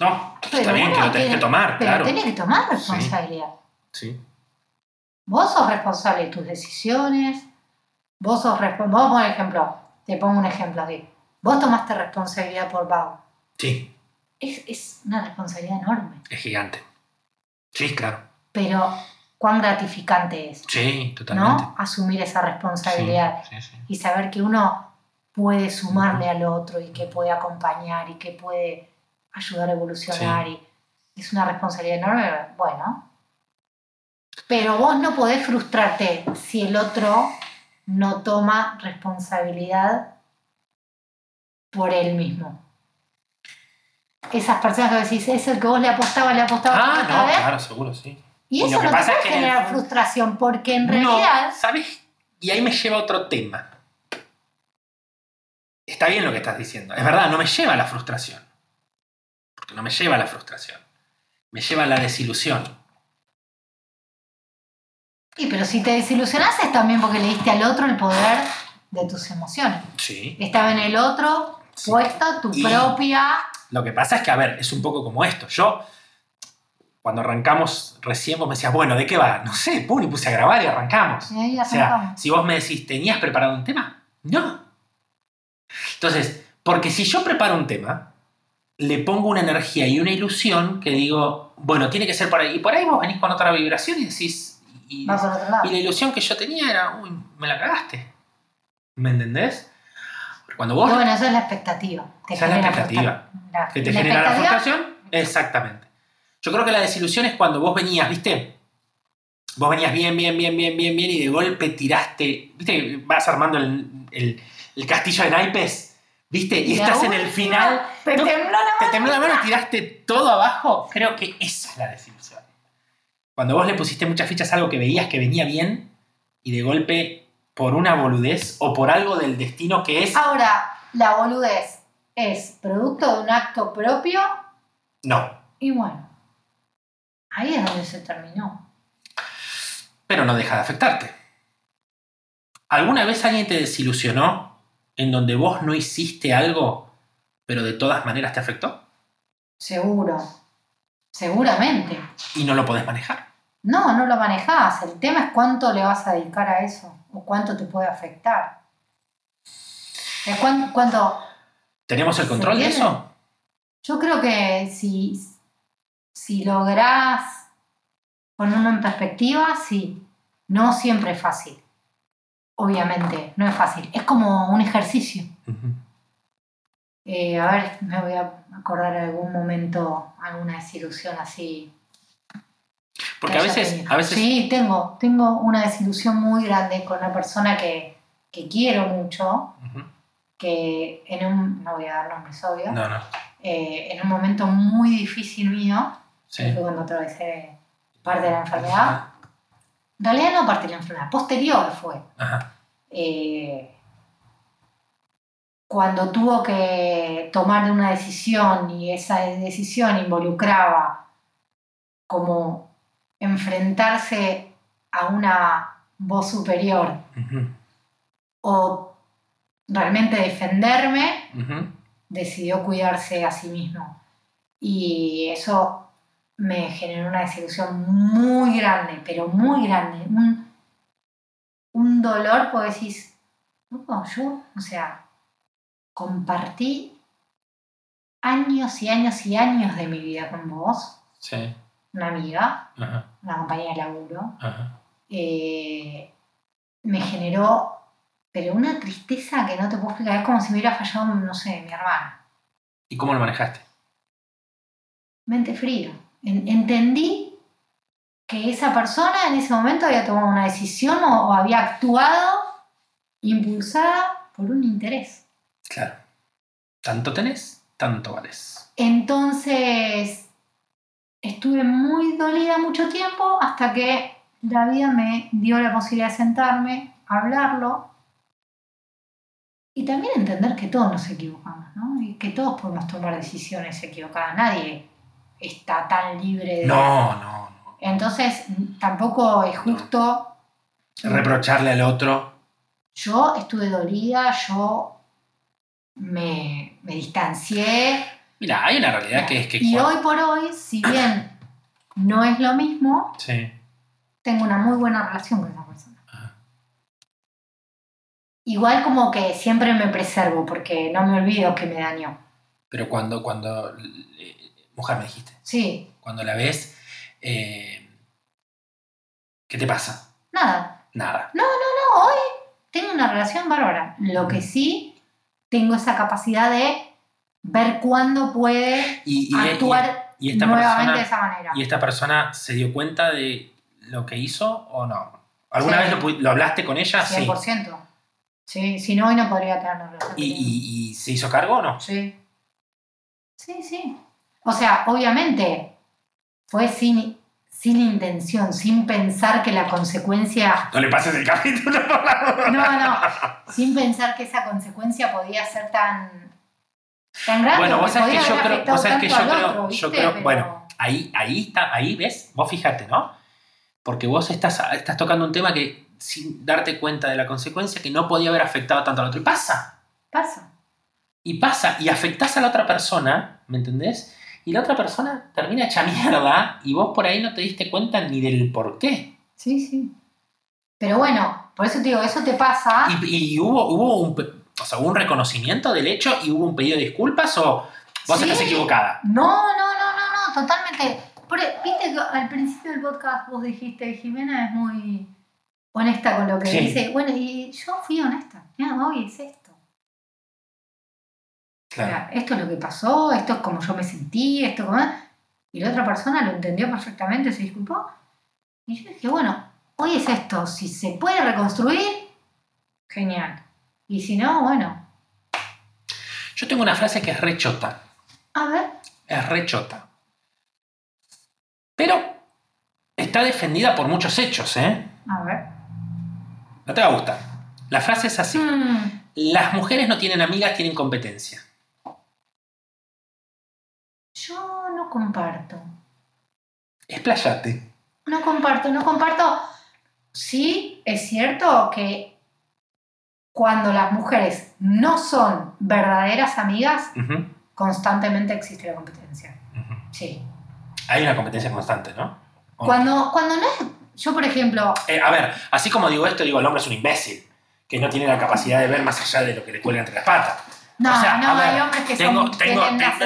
[SPEAKER 1] No,
[SPEAKER 2] Pero
[SPEAKER 1] está bien que lo tenés
[SPEAKER 2] tiene-
[SPEAKER 1] que tomar,
[SPEAKER 2] Pero
[SPEAKER 1] claro.
[SPEAKER 2] tenés que tomar responsabilidad.
[SPEAKER 1] Sí.
[SPEAKER 2] Vos sos responsable de tus decisiones. Vos sos responsable. Vos, por ejemplo, te pongo un ejemplo aquí. Vos tomaste responsabilidad por Bau.
[SPEAKER 1] Sí,
[SPEAKER 2] Es, es una responsabilidad enorme.
[SPEAKER 1] es gigante. Sí, claro.
[SPEAKER 2] Pero cuán gratificante es,
[SPEAKER 1] Sí, totalmente.
[SPEAKER 2] ¿no? Asumir esa responsabilidad.
[SPEAKER 1] Sí, sí, sí.
[SPEAKER 2] y saber que uno puede sumarle al otro y que puede acompañar y que puede ayudar a evolucionar y es una responsabilidad enorme, bueno. Pero vos no podés frustrarte si el otro no toma responsabilidad por él mismo. Esas personas que decís, es el que vos le apostabas, le apostabas,
[SPEAKER 1] Ah, no,
[SPEAKER 2] ¿eh?
[SPEAKER 1] claro, seguro, sí.
[SPEAKER 2] y
[SPEAKER 1] y
[SPEAKER 2] eso
[SPEAKER 1] lo que
[SPEAKER 2] no te
[SPEAKER 1] pasa es
[SPEAKER 2] puede
[SPEAKER 1] que en el
[SPEAKER 2] generar frustración porque en realidad
[SPEAKER 1] No, ¿sabes? Y ahí me lleva a otro tema. Está bien lo que estás diciendo. Es verdad, no me lleva a la frustración. Porque no me lleva a la frustración. Me lleva a la desilusión.
[SPEAKER 2] Y pero si te desilusionas es también porque le diste al otro el poder de tus emociones.
[SPEAKER 1] Sí.
[SPEAKER 2] Estaba en el otro,
[SPEAKER 1] Sí.
[SPEAKER 2] puesto tu
[SPEAKER 1] Y-
[SPEAKER 2] propia.
[SPEAKER 1] Lo que pasa es que, a ver, es un poco como esto. Yo, cuando arrancamos recién, vos me decías, bueno, ¿de qué va? No sé, pum, y puse a grabar y arrancamos.
[SPEAKER 2] Y ahí
[SPEAKER 1] O sea, si vos me decís, ¿tenías preparado un tema? No. Entonces, porque si yo preparo un tema, le pongo una energía y una ilusión que digo, bueno, tiene que ser por ahí. Y por ahí vos venís con otra vibración y decís, y, y la ilusión que yo tenía era, uy, me la cagaste. ¿Me entendés? Porque Cuando vos
[SPEAKER 2] bueno, eso es la expectativa. Te
[SPEAKER 1] Esa es la expectativa.
[SPEAKER 2] la-
[SPEAKER 1] que te
[SPEAKER 2] la
[SPEAKER 1] genera la frustración, exactamente. Yo creo que la desilusión es cuando vos venías, ¿viste? Vos venías bien, bien, bien, bien, bien, bien y de golpe tiraste, ¿viste? Vas armando el, el- el castillo de naipes, ¿viste? Y, estás en el final,
[SPEAKER 2] Te tembló la
[SPEAKER 1] te
[SPEAKER 2] mano.
[SPEAKER 1] tembló la mano y tiraste todo abajo. Creo que esa es la desilusión. Cuando vos le pusiste muchas fichas a algo que veías que venía bien y de golpe por una boludez o por algo del destino que es...
[SPEAKER 2] Ahora, la boludez es producto de un acto propio
[SPEAKER 1] No,
[SPEAKER 2] y bueno, ahí es donde se terminó.
[SPEAKER 1] pero no deja de afectarte. ¿Alguna vez alguien te desilusionó en donde vos no hiciste algo, pero de todas maneras te afectó?
[SPEAKER 2] Seguro. Seguramente.
[SPEAKER 1] Y no lo podés manejar.
[SPEAKER 2] No, no lo manejás. El tema es cuánto le vas a dedicar a eso o cuánto te puede afectar. Es cuánto,
[SPEAKER 1] ¿Tenemos el
[SPEAKER 2] ¿Se
[SPEAKER 1] control de eso?
[SPEAKER 2] Yo creo que si, si lográs ponerlo en perspectiva, sí. No siempre es fácil. Obviamente, no es fácil. Es como un ejercicio. Eh, a ver, me voy a acordar algún momento, alguna desilusión así.
[SPEAKER 1] Porque
[SPEAKER 2] que
[SPEAKER 1] a veces,
[SPEAKER 2] tenido.
[SPEAKER 1] a veces
[SPEAKER 2] Sí, tengo, tengo una desilusión muy grande con una persona que, que quiero mucho, que en un, no voy a dar nombres, obvio,
[SPEAKER 1] No, no.
[SPEAKER 2] eh, en un momento muy difícil mío,
[SPEAKER 1] Sí.
[SPEAKER 2] que fue cuando atravesé parte de la enfermedad, en realidad no parte de la enfermedad, posterior fue.
[SPEAKER 1] Ajá.
[SPEAKER 2] eh, cuando tuvo que tomar una decisión y esa decisión involucraba como enfrentarse a una voz superior o realmente defenderme, decidió cuidarse a sí mismo. Y eso me generó una desilusión muy grande, pero muy grande. Un, un dolor, porque decís, "Loco, yo, o sea, compartí años y años y años de mi vida con vos,
[SPEAKER 1] Sí.
[SPEAKER 2] una amiga,
[SPEAKER 1] Ajá.
[SPEAKER 2] una compañera de laburo,
[SPEAKER 1] Ajá.
[SPEAKER 2] eh, me generó, pero una tristeza que no te puedo explicar, es como si me hubiera fallado, no sé, mi hermana.
[SPEAKER 1] ¿Y cómo lo manejaste?
[SPEAKER 2] mente fría. En- entendí que esa persona en ese momento había tomado una decisión o, o había actuado impulsada por un interés.
[SPEAKER 1] Claro. Tanto tenés, tanto vales.
[SPEAKER 2] Entonces, estuve muy dolida mucho tiempo hasta que la vida me dio la posibilidad de sentarme, hablarlo y también entender que todos nos equivocamos, ¿no? Y que todos podemos tomar decisiones equivocadas. Nadie está tan libre de...
[SPEAKER 1] No, no, no.
[SPEAKER 2] Entonces, tampoco es justo.
[SPEAKER 1] Reprocharle al otro.
[SPEAKER 2] Yo estuve dolida, yo me, me distancié.
[SPEAKER 1] Mira, hay una realidad que es que.
[SPEAKER 2] y
[SPEAKER 1] cuando-
[SPEAKER 2] hoy por hoy, si bien no es lo mismo,
[SPEAKER 1] Sí.
[SPEAKER 2] tengo una muy buena relación con esa persona.
[SPEAKER 1] Ajá.
[SPEAKER 2] Igual como que siempre me preservo porque no me olvido que me dañó.
[SPEAKER 1] Pero cuando, cuando. Mujer me dijiste.
[SPEAKER 2] Sí,
[SPEAKER 1] Cuando la ves. eh, ¿Qué te pasa?
[SPEAKER 2] nada.
[SPEAKER 1] Nada.
[SPEAKER 2] No, hoy tengo una relación bárbara. Lo que sí, tengo esa capacidad de ver cuándo puede
[SPEAKER 1] Y, y-
[SPEAKER 2] actuar
[SPEAKER 1] y- y esta
[SPEAKER 2] nuevamente de esa manera.
[SPEAKER 1] ¿Y esta persona se dio cuenta de lo que hizo o no? ¿Alguna
[SPEAKER 2] Sí.
[SPEAKER 1] vez lo, hablaste con ella? Sí.
[SPEAKER 2] 100%. Sí, si no, hoy no podría tener una relación.
[SPEAKER 1] ¿Y, y- y se hizo cargo o no?
[SPEAKER 2] Sí. Sí, sí. O sea, obviamente fue sin, sin intención, sin pensar que la consecuencia.
[SPEAKER 1] No le pases el capítulo por la
[SPEAKER 2] No, no. Sin pensar que esa consecuencia podía ser tan. tan grande.
[SPEAKER 1] Bueno, vos sabés que yo creo, vos sabés que yo creo,
[SPEAKER 2] otro,
[SPEAKER 1] yo
[SPEAKER 2] ¿viste?
[SPEAKER 1] creo,
[SPEAKER 2] Pero-
[SPEAKER 1] bueno, ahí, ahí está, ahí ves, vos fíjate, ¿no? porque vos estás, estás tocando un tema que sin darte cuenta de la consecuencia que no podía haber afectado tanto al otro. Y pasa.
[SPEAKER 2] Pasa.
[SPEAKER 1] Y pasa. Y afectás a la otra persona, ¿me entendés? Y la otra persona termina hecha mierda y vos por ahí no te diste cuenta ni del por qué.
[SPEAKER 2] Sí, sí. Pero bueno, por eso te digo, eso te pasa.
[SPEAKER 1] ¿Y, y hubo, hubo, un, o sea, hubo un reconocimiento del hecho y hubo un pedido de disculpas o vos
[SPEAKER 2] Sí.
[SPEAKER 1] estás equivocada?
[SPEAKER 2] No, no, no, no, no, totalmente. Viste que al principio del podcast vos dijiste, Jimena es muy honesta con lo que
[SPEAKER 1] Sí.
[SPEAKER 2] dice. Bueno, y yo fui honesta. Mira, hoy es esto. Esto es lo que pasó, esto es como yo me sentí, esto como... Y la otra persona lo entendió perfectamente, se disculpó. Y yo dije, bueno, hoy es esto. Si se puede reconstruir, genial. Y si no, bueno,
[SPEAKER 1] Yo tengo una frase que es rechota.
[SPEAKER 2] a ver.
[SPEAKER 1] Es rechota. Pero está defendida por muchos hechos, ¿eh?
[SPEAKER 2] A ver.
[SPEAKER 1] No te va a gustar. La frase es así.
[SPEAKER 2] Mm,
[SPEAKER 1] Las mujeres no tienen amigas, tienen competencia.
[SPEAKER 2] No comparto.
[SPEAKER 1] Explayate.
[SPEAKER 2] No comparto, no comparto. Sí, es cierto que cuando las mujeres no son verdaderas amigas, constantemente existe la competencia. Sí.
[SPEAKER 1] Hay una competencia constante, ¿no? ¿O no?
[SPEAKER 2] Cuando, cuando no es. Yo, por ejemplo,
[SPEAKER 1] Eh, a ver, así como digo esto, digo, el hombre es un imbécil, que no tiene la capacidad de ver más allá de lo que le cuelga entre las patas.
[SPEAKER 2] No,
[SPEAKER 1] O sea,
[SPEAKER 2] no,
[SPEAKER 1] ver,
[SPEAKER 2] hay hombres que
[SPEAKER 1] Tengo,
[SPEAKER 2] son.
[SPEAKER 1] tengo,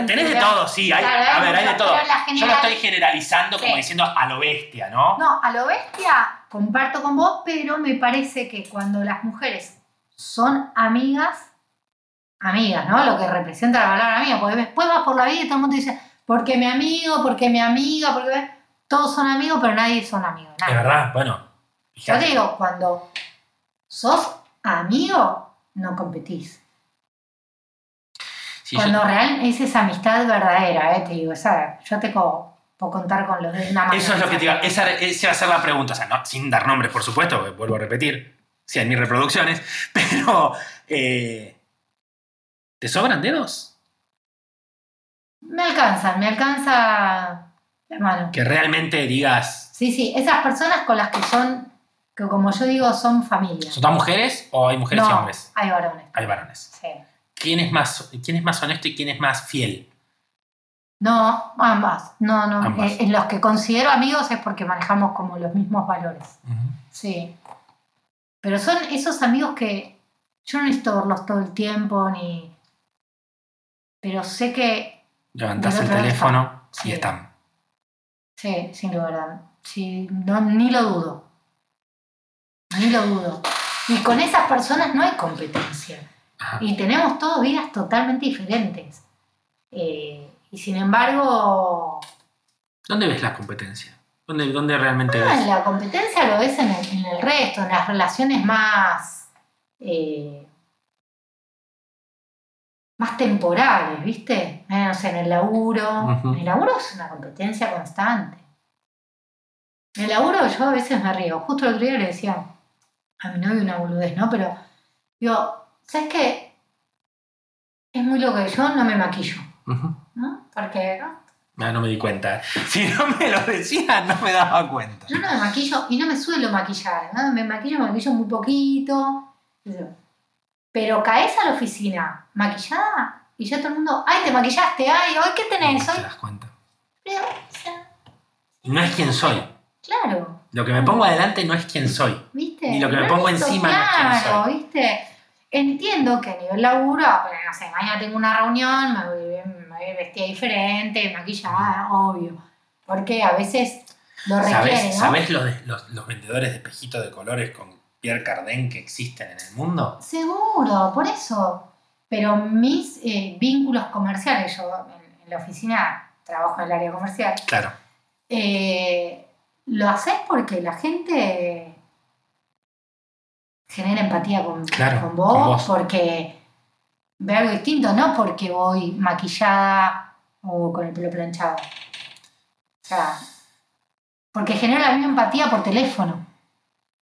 [SPEAKER 1] tenés de todo, sí, hay,
[SPEAKER 2] Claro,
[SPEAKER 1] a ver, hay de todo. Yo lo estoy generalizando como diciendo a lo bestia, ¿no?
[SPEAKER 2] No, a lo bestia comparto con vos, pero me parece que cuando las mujeres son amigas, amigas, ¿no? Lo que representa la palabra amiga, porque después vas por la vida y todo el mundo dice, porque mi amigo, porque mi amiga, porque todos son amigos, pero nadie son amigos. Nadie.
[SPEAKER 1] verdad, bueno.
[SPEAKER 2] Yo te digo, cuando sos amigo, no competís.
[SPEAKER 1] Sí, yo-
[SPEAKER 2] cuando real es esa amistad verdadera, ¿eh? te digo, esa, yo te co- puedo contar con los de una mano.
[SPEAKER 1] Eso es lo que te iba, esa, esa va a ser la pregunta, o sea, no, sin dar nombres, por supuesto, porque vuelvo a repetir, si hay mis reproducciones, pero eh, ¿te sobran dedos?
[SPEAKER 2] Me alcanzan, me alcanza la mano.
[SPEAKER 1] Que realmente digas,
[SPEAKER 2] Sí, sí, esas personas con las que son, que como yo digo, son familia.
[SPEAKER 1] ¿son mujeres o hay mujeres y
[SPEAKER 2] no,
[SPEAKER 1] hombres?
[SPEAKER 2] hay varones.
[SPEAKER 1] Hay varones.
[SPEAKER 2] Sí.
[SPEAKER 1] ¿Quién es, más, ¿Quién es más honesto y quién es más fiel?
[SPEAKER 2] No, ambas. No, no.
[SPEAKER 1] Ambas.
[SPEAKER 2] Eh, en los que considero amigos es porque manejamos como los mismos valores. Sí. Pero son esos amigos que yo no necesito verlos todo el tiempo ni. Pero sé que.
[SPEAKER 1] Levantás el teléfono y
[SPEAKER 2] Sí.
[SPEAKER 1] están.
[SPEAKER 2] Sí, sin lugar Sí, no, ni lo dudo. Ni lo dudo. Y con esas personas no hay competencia.
[SPEAKER 1] Ajá.
[SPEAKER 2] Y tenemos todos vidas totalmente diferentes. Eh, y sin embargo,
[SPEAKER 1] ¿Dónde ves la competencia? ¿Dónde, dónde realmente
[SPEAKER 2] ah,
[SPEAKER 1] ves?
[SPEAKER 2] la competencia lo ves en el, en el resto, en las relaciones más, eh, más temporales, ¿viste? Eh, no sé, en el laburo. En el laburo es una competencia constante. En el laburo yo a veces me río. Justo el otro día le decía a mi novio una boludez, ¿no? Pero digo, ¿sabes qué? Es muy loco que yo no me maquillo. ¿no? Porque ¿no?
[SPEAKER 1] Ah, no me di cuenta. Si no me lo decía, no me daba cuenta.
[SPEAKER 2] yo no me maquillo y no me suelo maquillar, ¿no? Me maquillo, me maquillo muy poquito. Pero caes a la oficina maquillada y ya todo el mundo, ay, te maquillaste, ay, hoy qué tenés,
[SPEAKER 1] No
[SPEAKER 2] hoy.
[SPEAKER 1] te das cuenta.
[SPEAKER 2] Pero, o sea,
[SPEAKER 1] No es quien soy.
[SPEAKER 2] claro.
[SPEAKER 1] Lo que me pongo adelante no es quien soy.
[SPEAKER 2] ¿Viste?
[SPEAKER 1] Y lo que me pongo encima no es quién
[SPEAKER 2] Claro, ¿viste? Entiendo que a nivel laburo, pero no sé, mañana tengo una reunión, me voy, me voy vestida diferente, maquillada, obvio. Porque a veces lo requiere,
[SPEAKER 1] ¿Sabes,
[SPEAKER 2] ¿no?
[SPEAKER 1] ¿sabes los, los vendedores de espejitos de colores con Pierre Cardin que existen en el mundo?
[SPEAKER 2] Seguro, por eso. Pero mis eh, vínculos comerciales, yo en, en la oficina trabajo en el área comercial,
[SPEAKER 1] Claro.
[SPEAKER 2] eh, lo haces porque la gente genera empatía con,
[SPEAKER 1] Claro,
[SPEAKER 2] con, vos,
[SPEAKER 1] con vos.
[SPEAKER 2] porque ve algo distinto, no porque voy maquillada o con el pelo planchado. O sea, porque genera la misma empatía por teléfono.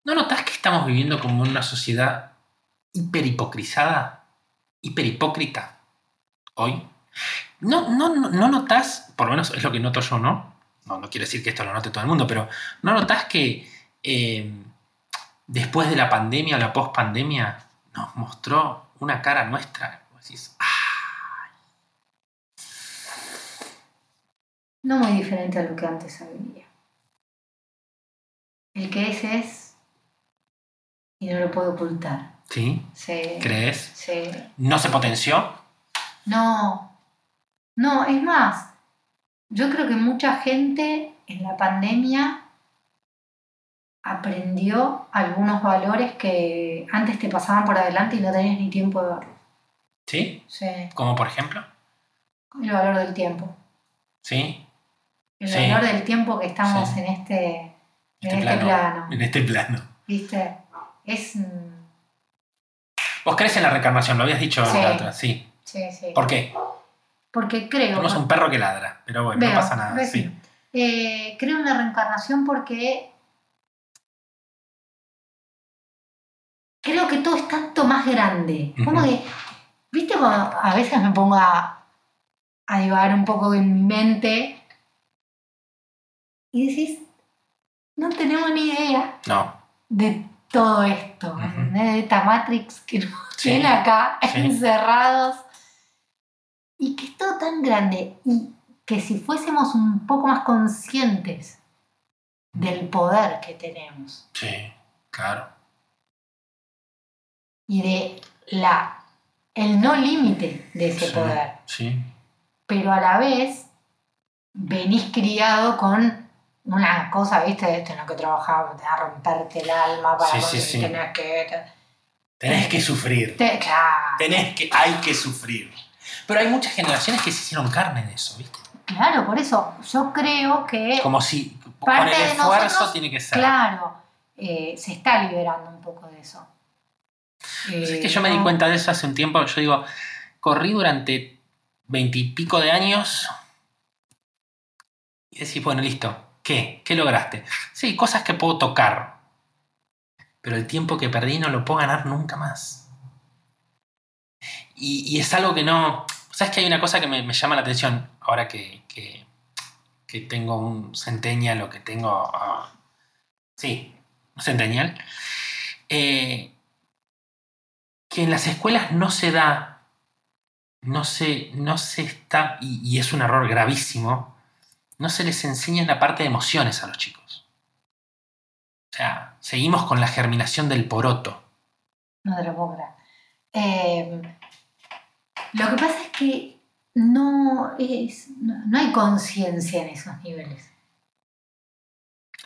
[SPEAKER 1] ¿No notas que estamos viviendo como una sociedad hiperhipocrizada? Hiperhipócrita. Hoy. ¿No, no, no, no notas, por lo menos es lo que noto yo, ¿no? no, no quiero decir que esto lo note todo el mundo, pero ¿no notás que eh, después de la pandemia o la post-pandemia nos mostró una cara nuestra? Decís, "Ah,
[SPEAKER 2] No muy diferente a lo que antes había. El que es es y no lo puedo ocultar.
[SPEAKER 1] ¿sí?
[SPEAKER 2] Sí.
[SPEAKER 1] ¿Crees?
[SPEAKER 2] Sí.
[SPEAKER 1] ¿No se potenció?
[SPEAKER 2] No. No, es más. Yo creo que mucha gente en la pandemia aprendió algunos valores que antes te pasaban por adelante y no tenías ni tiempo de verlo.
[SPEAKER 1] ¿Sí?
[SPEAKER 2] Sí.
[SPEAKER 1] Como por ejemplo,
[SPEAKER 2] El valor del tiempo.
[SPEAKER 1] ¿sí?
[SPEAKER 2] El
[SPEAKER 1] Sí.
[SPEAKER 2] valor del tiempo que estamos
[SPEAKER 1] Sí.
[SPEAKER 2] en este, en
[SPEAKER 1] Este
[SPEAKER 2] este
[SPEAKER 1] plano.
[SPEAKER 2] plano.
[SPEAKER 1] En este plano.
[SPEAKER 2] ¿Viste? Es.
[SPEAKER 1] ¿Vos crees en la reencarnación? Lo habías dicho
[SPEAKER 2] Sí.
[SPEAKER 1] la otra, sí.
[SPEAKER 2] Sí, sí.
[SPEAKER 1] ¿Por qué?
[SPEAKER 2] Porque creo.
[SPEAKER 1] Tenemos un perro que ladra, pero bueno,
[SPEAKER 2] Veo,
[SPEAKER 1] no pasa nada. Sí.
[SPEAKER 2] eh, creo en la reencarnación porque creo que todo es tanto más grande. Como
[SPEAKER 1] Ujú.
[SPEAKER 2] que, viste, cuando a veces me pongo a, a divagar un poco en mi mente y decís, no tenemos ni idea
[SPEAKER 1] No.
[SPEAKER 2] de todo esto, de esta Matrix que nos
[SPEAKER 1] Sí.
[SPEAKER 2] tiene acá
[SPEAKER 1] Sí.
[SPEAKER 2] encerrados y que es todo tan grande y que si fuésemos un poco más conscientes del poder que tenemos
[SPEAKER 1] Sí, claro.
[SPEAKER 2] Y de la el no límite de ese
[SPEAKER 1] Sí.
[SPEAKER 2] poder,
[SPEAKER 1] Sí.
[SPEAKER 2] pero a la vez venís criado con una cosa, viste, de tener que trabajar, tener que romperte el alma para
[SPEAKER 1] Sí, sí,
[SPEAKER 2] tener que...
[SPEAKER 1] Tenés que sufrir.
[SPEAKER 2] te- claro.
[SPEAKER 1] Tenés que, hay que sufrir. Pero hay muchas generaciones que se hicieron carne de eso, ¿viste?
[SPEAKER 2] Claro, por eso yo creo que,
[SPEAKER 1] Como si con
[SPEAKER 2] Parte
[SPEAKER 1] el
[SPEAKER 2] de
[SPEAKER 1] esfuerzo
[SPEAKER 2] nosotros,
[SPEAKER 1] tiene que ser.
[SPEAKER 2] claro, eh, se está liberando un poco de eso.
[SPEAKER 1] Es
[SPEAKER 2] Eh,
[SPEAKER 1] que yo me di cuenta de eso hace un tiempo. Yo digo, corrí durante veintipico de años y decís, bueno, listo. ¿Qué? ¿Qué lograste? Sí, cosas que puedo tocar. Pero el tiempo que perdí no lo puedo ganar nunca más. Y, y es algo que no... ¿Sabes que hay una cosa que me, me llama la atención ahora que, que, que tengo un centennial o que tengo... ah, sí, un centennial. Eh, que en las escuelas no se da, no se, no se está, y, y es un error gravísimo, no se les enseña la parte de emociones a los chicos. O sea, seguimos con la germinación del poroto.
[SPEAKER 2] No te lo puedo creer. Eh, lo que pasa es que no, es, no, no hay conciencia en esos niveles.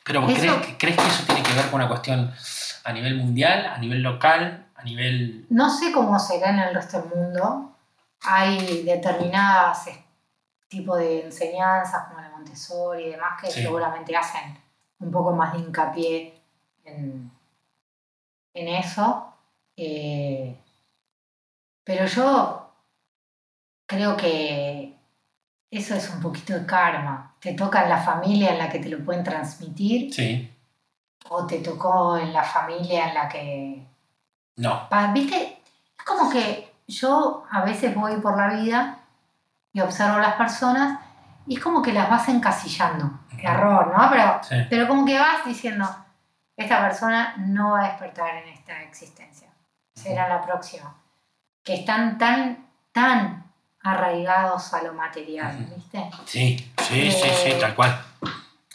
[SPEAKER 1] Pero ¿vos
[SPEAKER 2] Eso-
[SPEAKER 1] ¿crees, ¿crees que eso tiene que ver con una cuestión a nivel mundial, a nivel local, a nivel...
[SPEAKER 2] No sé cómo será en el resto del mundo. Hay determinadas tipos de enseñanzas como la Montessori y demás que
[SPEAKER 1] Sí.
[SPEAKER 2] seguramente hacen un poco más de hincapié en, en eso. Eh, pero yo creo que eso es un poquito de karma. Te toca en la familia en la que te lo pueden transmitir
[SPEAKER 1] Sí.
[SPEAKER 2] o te tocó en la familia en la que
[SPEAKER 1] No.
[SPEAKER 2] ¿Viste? Es como que yo a veces voy por la vida y observo a las personas y es como que las vas encasillando. Error, ¿no? Pero,
[SPEAKER 1] Sí.
[SPEAKER 2] pero como que vas diciendo, esta persona no va a despertar en esta existencia. Será la próxima. Que están tan, tan arraigados a lo material. ¿viste?
[SPEAKER 1] Sí, sí, sí, sí,
[SPEAKER 2] Eh,
[SPEAKER 1] tal cual.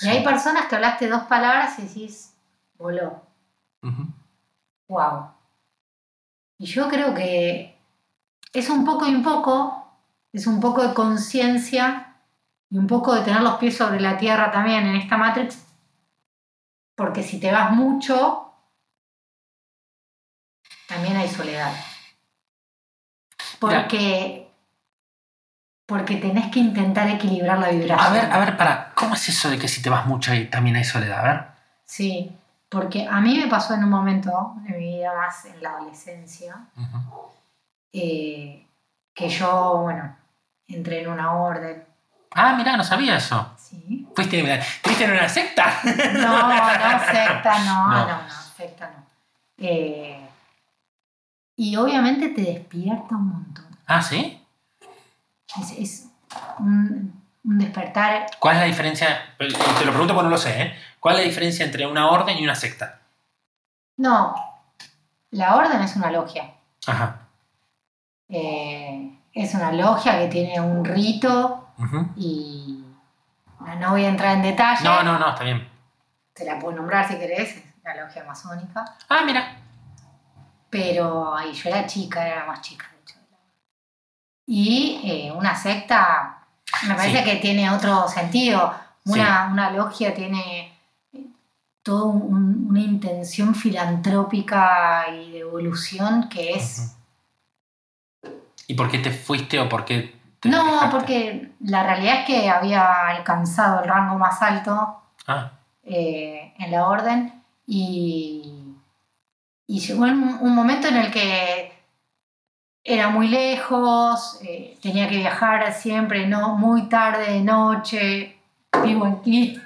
[SPEAKER 2] Y hay personas que hablaste dos palabras y decís, voló. Wow. Y yo creo que es un poco y un poco, es un poco de conciencia y un poco de tener los pies sobre la tierra también en esta Matrix, porque si te vas mucho, también hay soledad. Porque, porque tenés que intentar equilibrar la vibración.
[SPEAKER 1] A ver, a ver, para, ¿cómo es eso de que si te vas mucho ahí también hay soledad? A ver.
[SPEAKER 2] Sí, porque a mí me pasó en un momento de mi vida más en la adolescencia, eh, que yo, bueno, entré en una orden.
[SPEAKER 1] Ah, mirá, no sabía eso.
[SPEAKER 2] Sí.
[SPEAKER 1] ¿Fuiste, ¿Fuiste en una secta?
[SPEAKER 2] No, no, secta, no,
[SPEAKER 1] No.
[SPEAKER 2] no, no, secta no. Eh, y obviamente te despierta un montón.
[SPEAKER 1] Ah, ¿sí?
[SPEAKER 2] Es, es un- un despertar.
[SPEAKER 1] ¿Cuál es la diferencia? Te lo pregunto porque no lo sé, ¿eh? ¿Cuál es la diferencia entre una orden y una secta?
[SPEAKER 2] No, la orden es una logia.
[SPEAKER 1] Ajá.
[SPEAKER 2] Eh, es una logia que tiene un rito
[SPEAKER 1] Ujú.
[SPEAKER 2] y no, no voy a entrar en detalle.
[SPEAKER 1] No, no, no, está bien.
[SPEAKER 2] Te la puedo nombrar si querés, es la logia masónica.
[SPEAKER 1] Ah, mira.
[SPEAKER 2] Pero ahí yo era chica, era la más chica, de hecho. Y eh, una secta, me parece
[SPEAKER 1] Sí.
[SPEAKER 2] que tiene otro sentido. Una, una logia tiene toda un- una intención filantrópica y de evolución que es...
[SPEAKER 1] ¿Y por qué te fuiste o por qué te
[SPEAKER 2] No,
[SPEAKER 1] alejaste?
[SPEAKER 2] porque la realidad es que había alcanzado el rango más alto
[SPEAKER 1] Ah,
[SPEAKER 2] eh, en la orden y, y llegó un, un momento en el que era muy lejos, eh, tenía que viajar siempre, no muy tarde de noche, vivo aquí.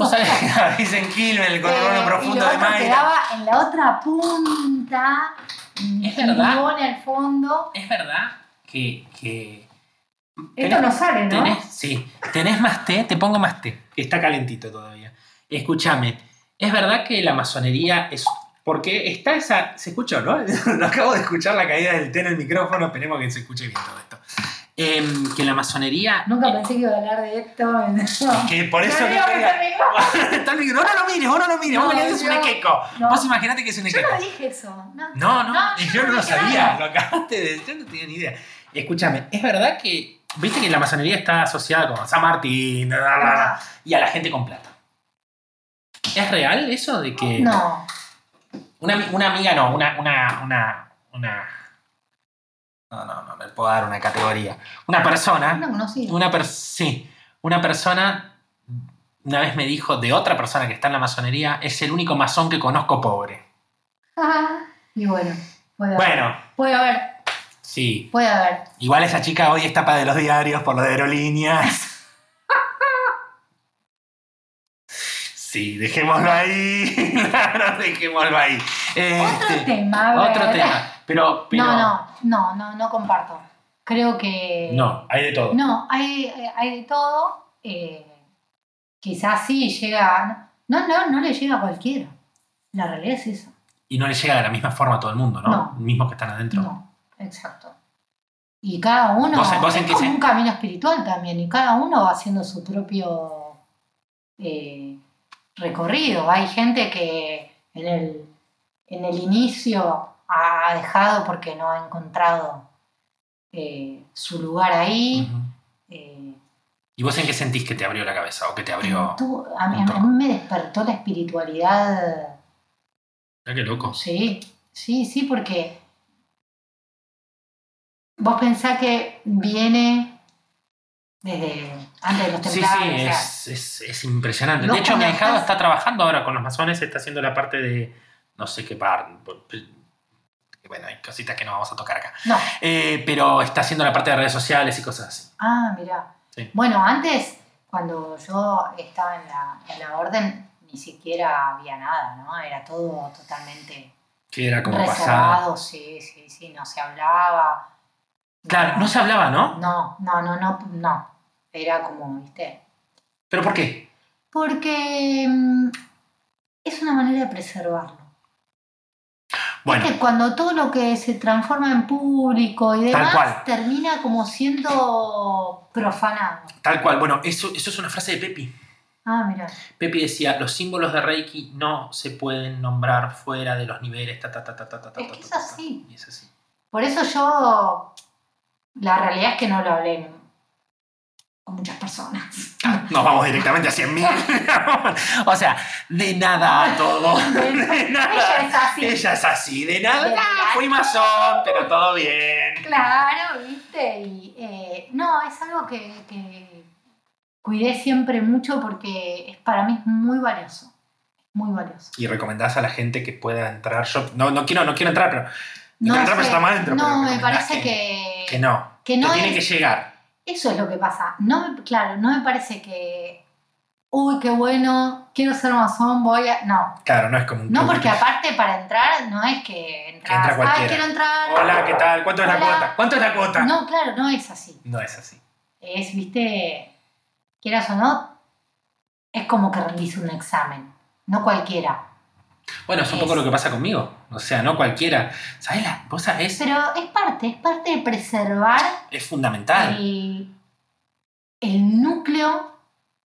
[SPEAKER 1] Vos sabés que dicen Quilmes, el
[SPEAKER 2] Eh,
[SPEAKER 1] profundo
[SPEAKER 2] y lo
[SPEAKER 1] de Mayra.
[SPEAKER 2] quedaba en la otra punta,
[SPEAKER 1] Es
[SPEAKER 2] en
[SPEAKER 1] verdad.
[SPEAKER 2] Ligón, al fondo.
[SPEAKER 1] Es verdad que. que
[SPEAKER 2] Esto no sale, ¿no?
[SPEAKER 1] tenés- sí. ¿Tenés más té? Te pongo más té. Está calentito todavía. Escúchame. Es verdad que la masonería es. Porque está esa. ¿Se escuchó, no? No acabo de escuchar la caída del té en el micrófono. Esperemos que se escuche bien todo esto. Em, que la masonería.
[SPEAKER 2] Nunca pensé que iba a hablar de esto. No.
[SPEAKER 1] Que por eso. No,
[SPEAKER 2] el
[SPEAKER 1] micro- no, no lo mires, vos no lo mires. vos
[SPEAKER 2] No,
[SPEAKER 1] querés un
[SPEAKER 2] yo-
[SPEAKER 1] equeco.
[SPEAKER 2] no.
[SPEAKER 1] Vos imaginate que es un
[SPEAKER 2] Yo
[SPEAKER 1] equeco.
[SPEAKER 2] no dije eso. No,
[SPEAKER 1] No, no,
[SPEAKER 2] No,
[SPEAKER 1] yo,
[SPEAKER 2] yo
[SPEAKER 1] no
[SPEAKER 2] no
[SPEAKER 1] lo sabía, lo acabaste de yo no tenía ni idea. Escúchame, es verdad que, viste que la masonería está asociada con San Martín,
[SPEAKER 2] Ah,
[SPEAKER 1] y a la gente con plata. ¿Es real eso de que
[SPEAKER 2] no.
[SPEAKER 1] una, una amiga, no, una, una, una, una, no, no, no, no le puedo dar una categoría. Una persona,
[SPEAKER 2] No conocía.
[SPEAKER 1] una per- sí, una persona una vez me dijo de otra persona que está en la masonería, es el único masón que conozco pobre.
[SPEAKER 2] Ah, y bueno, puede haber.
[SPEAKER 1] Bueno,
[SPEAKER 2] Puede haber,
[SPEAKER 1] sí,
[SPEAKER 2] puede haber.
[SPEAKER 1] Igual esa chica hoy es tapa de los diarios por lo de aerolíneas. Sí, dejémoslo ahí. Claro, dejémoslo ahí.
[SPEAKER 2] Otro
[SPEAKER 1] Este,
[SPEAKER 2] tema, a ver.
[SPEAKER 1] otro tema. Pero, pero
[SPEAKER 2] No, no, no, no, no comparto. Creo que.
[SPEAKER 1] No, hay de todo.
[SPEAKER 2] No, hay, hay de todo. eh, quizás sí llega. No, no, no le llega a cualquiera. La realidad es eso.
[SPEAKER 1] Y no le llega de la misma forma a todo el mundo, ¿no?
[SPEAKER 2] No.
[SPEAKER 1] Mismos que están adentro.
[SPEAKER 2] No, exacto. Y cada uno.
[SPEAKER 1] ¿Vos- vos
[SPEAKER 2] es como
[SPEAKER 1] se-
[SPEAKER 2] un camino espiritual también. Y cada uno va haciendo su propio eh, recorrido. Hay gente que en el, en el inicio ha dejado porque no ha encontrado eh, su lugar ahí. Eh,
[SPEAKER 1] ¿Y vos en qué sentís que te abrió la cabeza o que te abrió?
[SPEAKER 2] tú- a, mí, a mí me despertó la espiritualidad.
[SPEAKER 1] Mirá qué loco.
[SPEAKER 2] Sí, sí, sí, porque vos pensás que viene desde antes de los
[SPEAKER 1] Sí, sí,
[SPEAKER 2] templarios. o sea,
[SPEAKER 1] es, es- es impresionante. De hecho, mi
[SPEAKER 2] estás-
[SPEAKER 1] está trabajando ahora con los masones, está haciendo la parte de no sé qué par. Bueno, hay cositas que no vamos a tocar acá.
[SPEAKER 2] No,
[SPEAKER 1] Eh, pero está haciendo la parte de redes sociales y cosas así.
[SPEAKER 2] ah, mira.
[SPEAKER 1] Sí.
[SPEAKER 2] Bueno, antes, cuando yo estaba en la, en la orden, ni siquiera había nada, ¿no? Era todo totalmente
[SPEAKER 1] Que era como
[SPEAKER 2] reservado, sí, sí, sí, no se hablaba.
[SPEAKER 1] Claro, no se hablaba, ¿no?
[SPEAKER 2] No, no, no, no, no. Era como, viste.
[SPEAKER 1] ¿Pero por qué?
[SPEAKER 2] Porque mm, es una manera de preservarlo.
[SPEAKER 1] Bueno,
[SPEAKER 2] Es que cuando todo lo que se transforma en público y
[SPEAKER 1] Tal
[SPEAKER 2] demás
[SPEAKER 1] cual.
[SPEAKER 2] termina como siendo profanado.
[SPEAKER 1] tal cual. Bueno, eso, eso es una frase de Pepi.
[SPEAKER 2] Ah, mira.
[SPEAKER 1] Pepi decía, los símbolos de Reiki no se pueden nombrar fuera de los niveles. Ta, ta, ta, ta, ta, ta, ta,
[SPEAKER 2] Es que
[SPEAKER 1] ta,
[SPEAKER 2] es
[SPEAKER 1] ta.
[SPEAKER 2] así.
[SPEAKER 1] Y es así.
[SPEAKER 2] Por eso yo, la realidad es que no lo hablé con muchas personas.
[SPEAKER 1] Nos vamos directamente a 100.000. o sea, de nada a todo. De nada.
[SPEAKER 2] Ella es así.
[SPEAKER 1] Ella es así, de nada.
[SPEAKER 2] De
[SPEAKER 1] Ah, fui masón, pero todo bien.
[SPEAKER 2] Claro, viste. Y, eh, no, es algo que, que cuidé siempre mucho porque es, para mí es muy valioso. Muy valioso.
[SPEAKER 1] Y recomendás a la gente que pueda entrar. Yo no, no quiero, no quiero entrar, pero.
[SPEAKER 2] No,
[SPEAKER 1] entrar, pero está mal dentro.
[SPEAKER 2] no me parece que,
[SPEAKER 1] Que no.
[SPEAKER 2] que no
[SPEAKER 1] tiene
[SPEAKER 2] es-
[SPEAKER 1] que llegar.
[SPEAKER 2] Eso es lo que pasa. No me- claro, no me parece que. Uy, qué bueno, quiero ser masón, voy a. No.
[SPEAKER 1] Claro, no es como un
[SPEAKER 2] No, porque
[SPEAKER 1] que-
[SPEAKER 2] aparte para entrar no es que entras.
[SPEAKER 1] entra
[SPEAKER 2] Ay,
[SPEAKER 1] cualquiera".
[SPEAKER 2] quiero entrar.
[SPEAKER 1] Hola, ¿qué tal? ¿Cuánto es la cuota? ¿Cuánto es la cuota?
[SPEAKER 2] No, claro, no es así.
[SPEAKER 1] No es así.
[SPEAKER 2] Es, viste. quieras o no, es como que rendís un examen. No cualquiera.
[SPEAKER 1] Bueno, es un poco lo que pasa conmigo. O sea, no cualquiera. ¿Sabes la cosa? Es,
[SPEAKER 2] Pero es parte, es parte de preservar
[SPEAKER 1] es fundamental.
[SPEAKER 2] el, el núcleo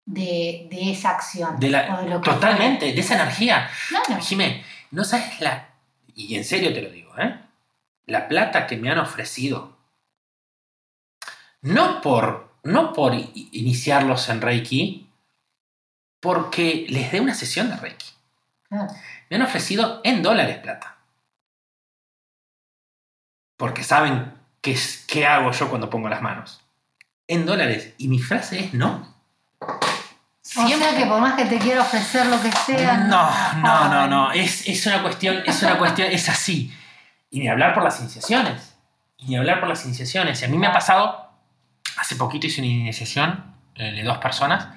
[SPEAKER 2] de, de esa acción.
[SPEAKER 1] De la-
[SPEAKER 2] de
[SPEAKER 1] Totalmente, de esa energía.
[SPEAKER 2] Claro.
[SPEAKER 1] Jimé, no sabes la. Y en serio te lo digo, ¿eh? La plata que me han ofrecido. No por. No por iniciarlos en Reiki, porque les dé una sesión de Reiki. Me han ofrecido en dólares plata. Porque saben qué, es- qué hago yo cuando pongo las manos. En dólares. Y mi frase es no.
[SPEAKER 2] O sea que por más que te quiera ofrecer lo que sea.
[SPEAKER 1] No, no, no, no. Es, es una cuestión, es una cuestión, es así. Y ni hablar por las iniciaciones. Y ni hablar por las iniciaciones. Y a mí me ha pasado, hace poquito hice una iniciación eh, de dos personas,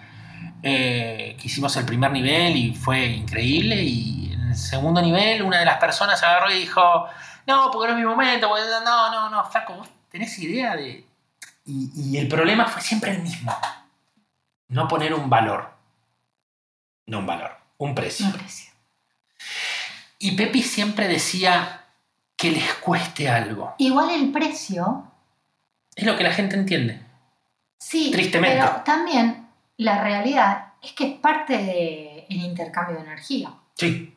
[SPEAKER 1] eh, que hicimos el primer nivel y fue increíble. Y en el segundo nivel, una de las personas agarró y dijo, no, porque no es mi momento, porque no, no, no, flaco, vos tenés idea de... Y, y el problema fue siempre el mismo. No poner un valor. No un valor, un precio.
[SPEAKER 2] Un precio.
[SPEAKER 1] Y Pepi siempre decía que les cueste algo.
[SPEAKER 2] Igual el precio,
[SPEAKER 1] Es lo que la gente entiende.
[SPEAKER 2] sí,
[SPEAKER 1] Tristemente.
[SPEAKER 2] pero también la realidad es que es parte del intercambio de energía.
[SPEAKER 1] Sí.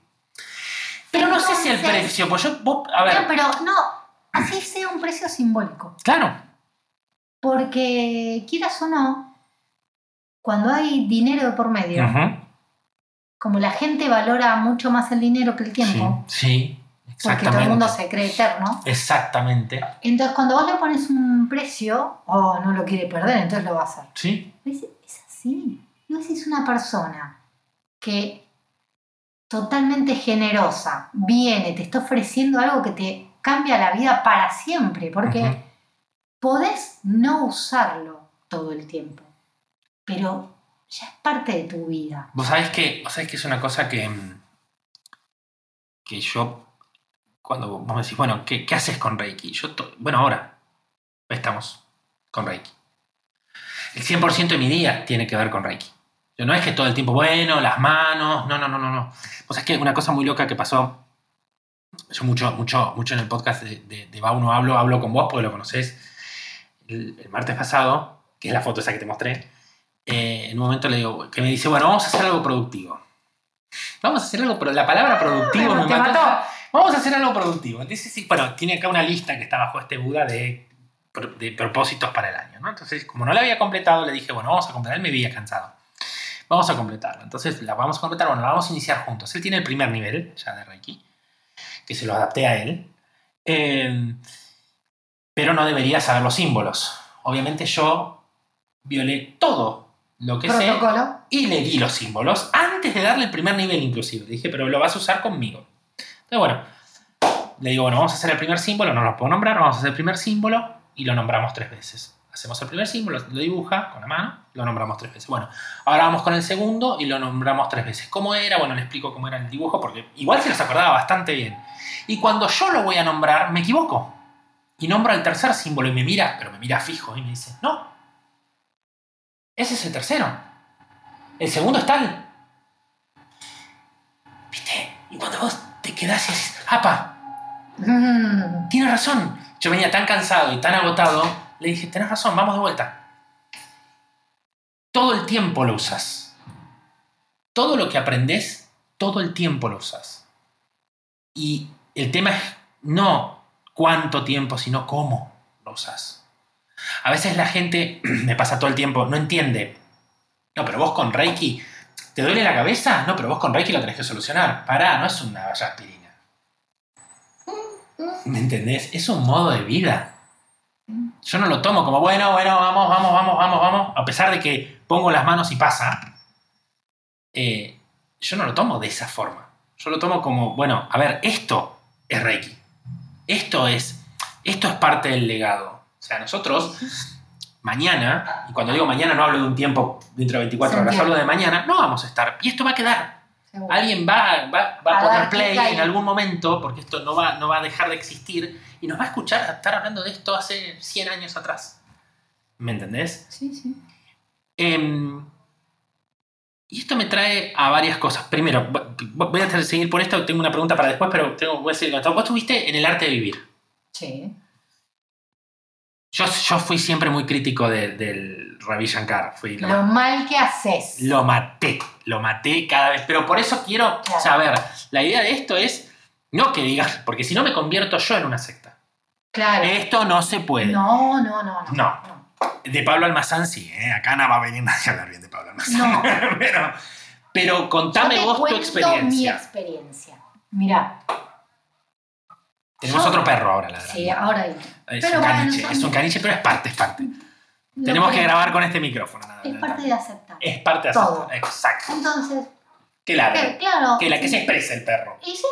[SPEAKER 1] Pero no sé si el precio, pues yo, vos, a
[SPEAKER 2] No,
[SPEAKER 1] ver,
[SPEAKER 2] pero no, así sea un precio simbólico.
[SPEAKER 1] claro,
[SPEAKER 2] Porque quieras o no, cuando hay dinero de por medio, como la gente valora mucho más el dinero que el tiempo,
[SPEAKER 1] sí, sí,
[SPEAKER 2] porque todo el mundo
[SPEAKER 1] exactamente.
[SPEAKER 2] se cree eterno,
[SPEAKER 1] Exactamente,
[SPEAKER 2] entonces cuando vos le pones un precio, o no lo quiere perder, entonces lo va a hacer.
[SPEAKER 1] sí,
[SPEAKER 2] es vos decís una persona que totalmente generosa viene, te está ofreciendo algo que te cambia la vida para siempre, porque podés no usarlo todo el tiempo, pero ya es parte de tu vida.
[SPEAKER 1] Vos sabés que, vos sabés que es una cosa que, mm, que yo, cuando vos me decís, bueno, ¿qué, qué haces con Reiki? Yo, bueno, ahora estamos con Reiki. El 100% de mi día tiene que ver con Reiki. Yo no es que todo el tiempo, bueno, las manos, no, no, no, no, no. Vos sabés que una cosa muy loca que pasó, yo mucho, mucho, mucho en el podcast de, de, de Bau no hablo, hablo con vos porque lo conocés. El, el martes pasado, que es la foto esa que te mostré, eh, en un momento le digo, que me dice, bueno, vamos a hacer algo productivo. Vamos a hacer algo, pero la palabra productivo
[SPEAKER 2] Pero
[SPEAKER 1] me mató.
[SPEAKER 2] mató.
[SPEAKER 1] Vamos a hacer algo productivo. Entonces, sí, bueno, tiene acá una lista que está bajo este Buda de, de propósitos para el año. ¿no? Entonces, como no la había completado, le dije, bueno, vamos a completar. Él me veía cansado. Vamos a completarla. Entonces, la vamos a completar, bueno, la vamos a iniciar juntos. Él tiene el primer nivel ya de Reiki, que se lo adapté a él. Eh, pero no debería saber los símbolos. Obviamente yo violé todo lo que sé
[SPEAKER 2] Protocolo.
[SPEAKER 1] y le di los símbolos antes de darle el primer nivel inclusive. Le dije, pero lo vas a usar conmigo. Entonces, bueno, le digo, bueno, vamos a hacer el primer símbolo, no lo puedo nombrar, vamos a hacer el primer símbolo y lo nombramos tres veces. Hacemos el primer símbolo, lo dibuja con la mano, lo nombramos tres veces. Bueno, ahora vamos con el segundo y lo nombramos tres veces. ¿Cómo era? Bueno, le explico cómo era el dibujo porque igual se los acordaba bastante bien. Y cuando yo lo voy a nombrar, me equivoco. Y nombro el tercer símbolo y me mira, pero me mira fijo y me dice, no, ese es el tercero. El segundo es tal. ¿Viste? Y cuando vos te quedás y dices, ¡apa!
[SPEAKER 2] Mm,
[SPEAKER 1] Tienes razón. Yo venía tan cansado y tan agotado, le dije, tenés razón, vamos de vuelta. Todo el tiempo lo usas. Todo lo que aprendes, todo el tiempo lo usas. Y el tema es no cuánto tiempo, sino cómo lo usas. A veces la gente, me pasa todo el tiempo, no entiende. No, pero vos con Reiki, ¿te duele la cabeza? No, pero vos con Reiki lo tenés que solucionar. Pará, no es una valla aspirina. ¿Me entendés? Es un modo de vida. Yo no lo tomo como, bueno, bueno, vamos, vamos, vamos, vamos, vamos. A pesar de que pongo las manos y pasa, eh, yo no lo tomo de esa forma. Yo lo tomo como, bueno, a ver, esto es Reiki. Esto es, esto es parte del legado. O sea, nosotros mañana, y cuando digo mañana no hablo de un tiempo dentro de 24
[SPEAKER 2] Se
[SPEAKER 1] horas, hablo de mañana, no vamos a estar. Y esto va a quedar.
[SPEAKER 2] Seguro.
[SPEAKER 1] Alguien va, va, va a
[SPEAKER 2] A
[SPEAKER 1] poner play en algún momento, porque esto no va, no va a dejar de existir, y nos va a escuchar estar hablando de esto hace 100 años atrás. ¿Me entendés?
[SPEAKER 2] Sí, sí.
[SPEAKER 1] Em, y esto me trae a varias cosas. Primero, vo- voy a seguir por esto, tengo una pregunta para después, pero tengo, voy a seguir con esto. Vos estuviste en el arte de vivir.
[SPEAKER 2] Sí.
[SPEAKER 1] Yo, yo fui siempre muy crítico de- del Ravi Shankar. Fui lo,
[SPEAKER 2] Lo mal que haces.
[SPEAKER 1] lo maté, lo maté cada vez. Pero por eso quiero
[SPEAKER 2] Claro.
[SPEAKER 1] saber, la idea de esto es, no que digas, porque si no me convierto yo en una secta.
[SPEAKER 2] Claro.
[SPEAKER 1] Esto no se puede.
[SPEAKER 2] No, no, no, no.
[SPEAKER 1] No. De Pablo Almazán sí, ¿eh? acá no va a venir nadie a hablar bien de Pablo Almazán.
[SPEAKER 2] No.
[SPEAKER 1] pero, pero contame
[SPEAKER 2] Yo te
[SPEAKER 1] vos tu
[SPEAKER 2] cuento mi
[SPEAKER 1] experiencia.
[SPEAKER 2] experiencia.
[SPEAKER 1] Tenemos
[SPEAKER 2] Yo-
[SPEAKER 1] otro perro ahora, la
[SPEAKER 2] sí, ahora hay.
[SPEAKER 1] Es
[SPEAKER 2] Pero
[SPEAKER 1] un
[SPEAKER 2] bueno,
[SPEAKER 1] caniche, es un caniche, pero es parte, es parte.
[SPEAKER 2] Lo
[SPEAKER 1] Tenemos que grabar con este micrófono. nada,
[SPEAKER 2] Es
[SPEAKER 1] nada.
[SPEAKER 2] parte de aceptar.
[SPEAKER 1] Es parte de
[SPEAKER 2] Todo.
[SPEAKER 1] aceptar. Exacto.
[SPEAKER 2] Entonces,
[SPEAKER 1] Que la,
[SPEAKER 2] que- claro.
[SPEAKER 1] que la que se expresa el perro.
[SPEAKER 2] Y sí,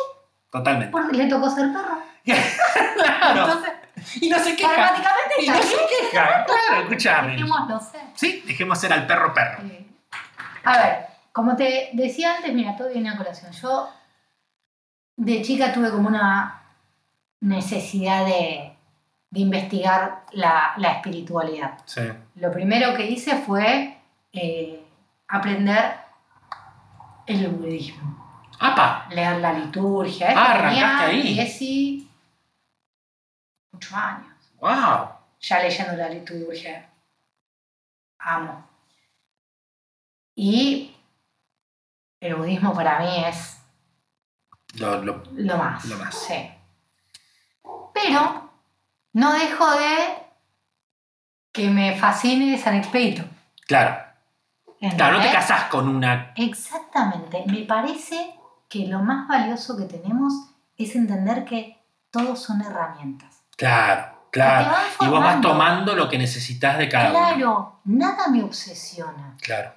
[SPEAKER 1] Totalmente.
[SPEAKER 2] porque le tocó ser perro.
[SPEAKER 1] claro.
[SPEAKER 2] Entonces,
[SPEAKER 1] Y no se queja.
[SPEAKER 2] pragmáticamente
[SPEAKER 1] Y no se queja. Claro, escúchame.
[SPEAKER 2] Dejémoslo ser.
[SPEAKER 1] Sí, dejemos ser al perro perro.
[SPEAKER 2] Eh, A ver, como te decía antes, mira, todo viene a colación. Yo de chica tuve como una necesidad de, de investigar la, la espiritualidad.
[SPEAKER 1] Sí.
[SPEAKER 2] Lo primero que hice fue eh, aprender el budismo,
[SPEAKER 1] ¡Apa!
[SPEAKER 2] leer la liturgia. Esto
[SPEAKER 1] Ah, arrancaste ahí.
[SPEAKER 2] 18 años
[SPEAKER 1] ¡Wow!
[SPEAKER 2] ya leyendo la liturgia. Amo. Y el budismo para mí es
[SPEAKER 1] Lo, lo-
[SPEAKER 2] lo más.
[SPEAKER 1] Lo más.
[SPEAKER 2] Sí. Pero no dejo de que me fascine San Expedito.
[SPEAKER 1] claro. Claro, no te casás con una.
[SPEAKER 2] Exactamente. Me parece que lo más valioso que tenemos es entender que todos son herramientas.
[SPEAKER 1] Claro, claro. Y vos vas tomando lo que necesitas de cada uno.
[SPEAKER 2] Claro, nada me obsesiona.
[SPEAKER 1] Claro.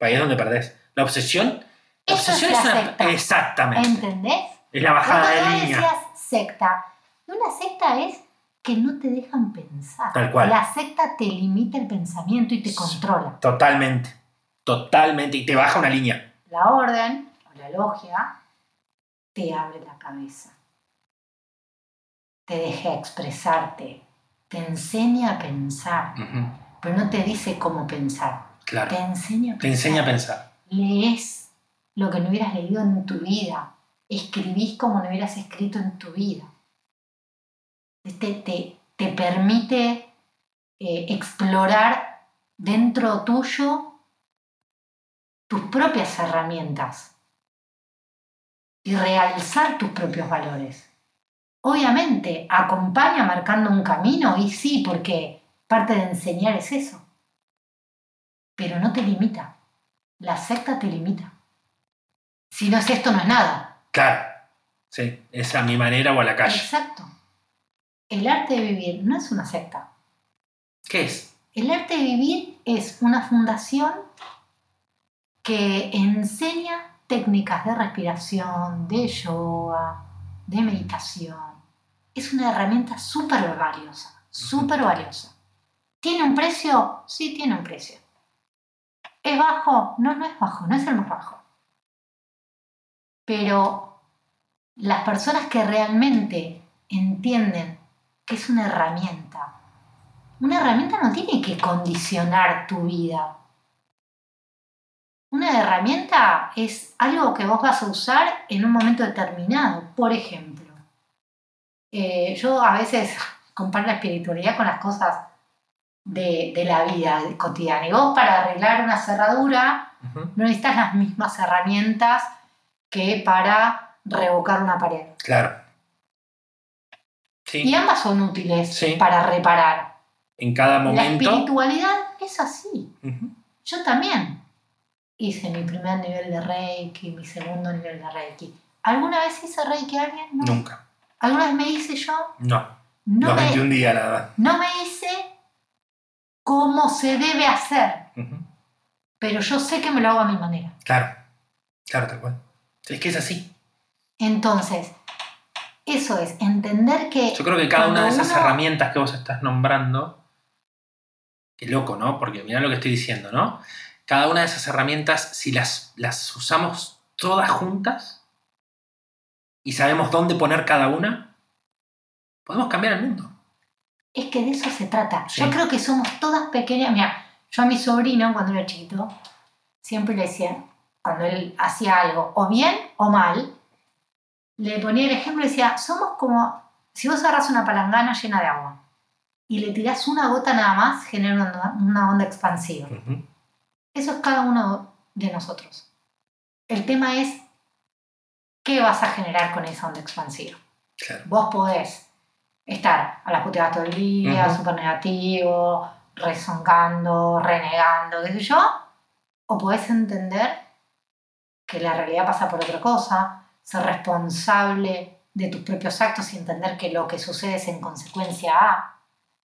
[SPEAKER 1] Ahí es donde perdés. La obsesión. La
[SPEAKER 2] Eso
[SPEAKER 1] obsesión
[SPEAKER 2] es
[SPEAKER 1] es,
[SPEAKER 2] la
[SPEAKER 1] una.
[SPEAKER 2] secta.
[SPEAKER 1] Exactamente.
[SPEAKER 2] ¿Entendés?
[SPEAKER 1] Es la bajada
[SPEAKER 2] Cuando
[SPEAKER 1] de línea.
[SPEAKER 2] decías secta, una secta es que no te dejan pensar.
[SPEAKER 1] Tal cual.
[SPEAKER 2] La secta te limita el pensamiento y te controla.
[SPEAKER 1] Totalmente. Totalmente. Y te baja una línea.
[SPEAKER 2] La orden o la logia te abre la cabeza. Te deja expresarte. Te enseña a pensar.
[SPEAKER 1] Ujú.
[SPEAKER 2] Pero no te dice cómo pensar.
[SPEAKER 1] Claro.
[SPEAKER 2] Te enseña a pensar.
[SPEAKER 1] Te enseña a pensar.
[SPEAKER 2] lees lo que no hubieras leído en tu vida, escribís como no hubieras escrito en tu vida. Te, te, te permite eh, explorar dentro tuyo tus propias herramientas y realzar tus propios valores. Obviamente, acompaña marcando un camino y sí, porque parte de enseñar es eso, pero no te limita. La secta te limita. Si no es esto, no es nada.
[SPEAKER 1] Claro. Sí. Es a mi manera o a la calle.
[SPEAKER 2] Exacto. El arte de vivir no es una secta.
[SPEAKER 1] ¿Qué es?
[SPEAKER 2] El arte de vivir es una fundación que enseña técnicas de respiración, de yoga, de meditación. Es una herramienta súper valiosa, súper valiosa. ¿Tiene un precio? Sí, tiene un precio. ¿Es bajo? No, no es bajo, no es el más bajo. Pero las personas que realmente entienden que es una herramienta, una herramienta no tiene que condicionar tu vida. Una herramienta es algo que vos vas a usar en un momento determinado. Por ejemplo, eh, yo a veces comparo la espiritualidad con las cosas de, de la vida cotidiana. Y vos para arreglar una cerradura no necesitas las mismas herramientas que para revocar una pared.
[SPEAKER 1] Claro. Sí.
[SPEAKER 2] Y ambas son útiles
[SPEAKER 1] Sí.
[SPEAKER 2] para reparar.
[SPEAKER 1] En cada
[SPEAKER 2] La
[SPEAKER 1] momento.
[SPEAKER 2] espiritualidad es así. Yo también hice mi primer nivel de Reiki, mi segundo nivel de Reiki. ¿Alguna vez hice Reiki a alguien? No.
[SPEAKER 1] Nunca.
[SPEAKER 2] ¿Alguna vez me hice yo?
[SPEAKER 1] No.
[SPEAKER 2] No
[SPEAKER 1] Los
[SPEAKER 2] me,
[SPEAKER 1] 21 días nada.
[SPEAKER 2] no me hice como se debe hacer,
[SPEAKER 1] Ujú.
[SPEAKER 2] pero yo sé que me lo hago a mi manera.
[SPEAKER 1] Claro. Claro, tal cual. Es que es así.
[SPEAKER 2] Entonces, eso es, entender que...
[SPEAKER 1] Yo creo que cada una de esas
[SPEAKER 2] uno-
[SPEAKER 1] herramientas que vos estás nombrando, qué loco, ¿no? Porque mirá lo que estoy diciendo, ¿no? Cada una de esas herramientas, si las, las usamos todas juntas y sabemos dónde poner cada una, podemos cambiar el mundo.
[SPEAKER 2] Es que de eso se trata.
[SPEAKER 1] Sí.
[SPEAKER 2] Yo creo que somos todas pequeñas. Mira, Yo a mi sobrino, cuando era chiquito, siempre le decía, cuando él hacía algo, o bien o mal, le ponía el ejemplo y decía, somos como si vos agarras una palangana llena de agua y le tirás una gota nada más, genera una onda, una onda expansiva. Eso es cada uno de nosotros. El tema es qué vas a generar con esa onda expansiva.
[SPEAKER 1] Claro.
[SPEAKER 2] Vos podés estar a las puteadas todo el día,
[SPEAKER 1] Ujú.
[SPEAKER 2] súper negativo, rezongando, renegando, qué sé yo, o podés entender que la realidad pasa por otra cosa, ser responsable de tus propios actos y entender que lo que sucede es en consecuencia a.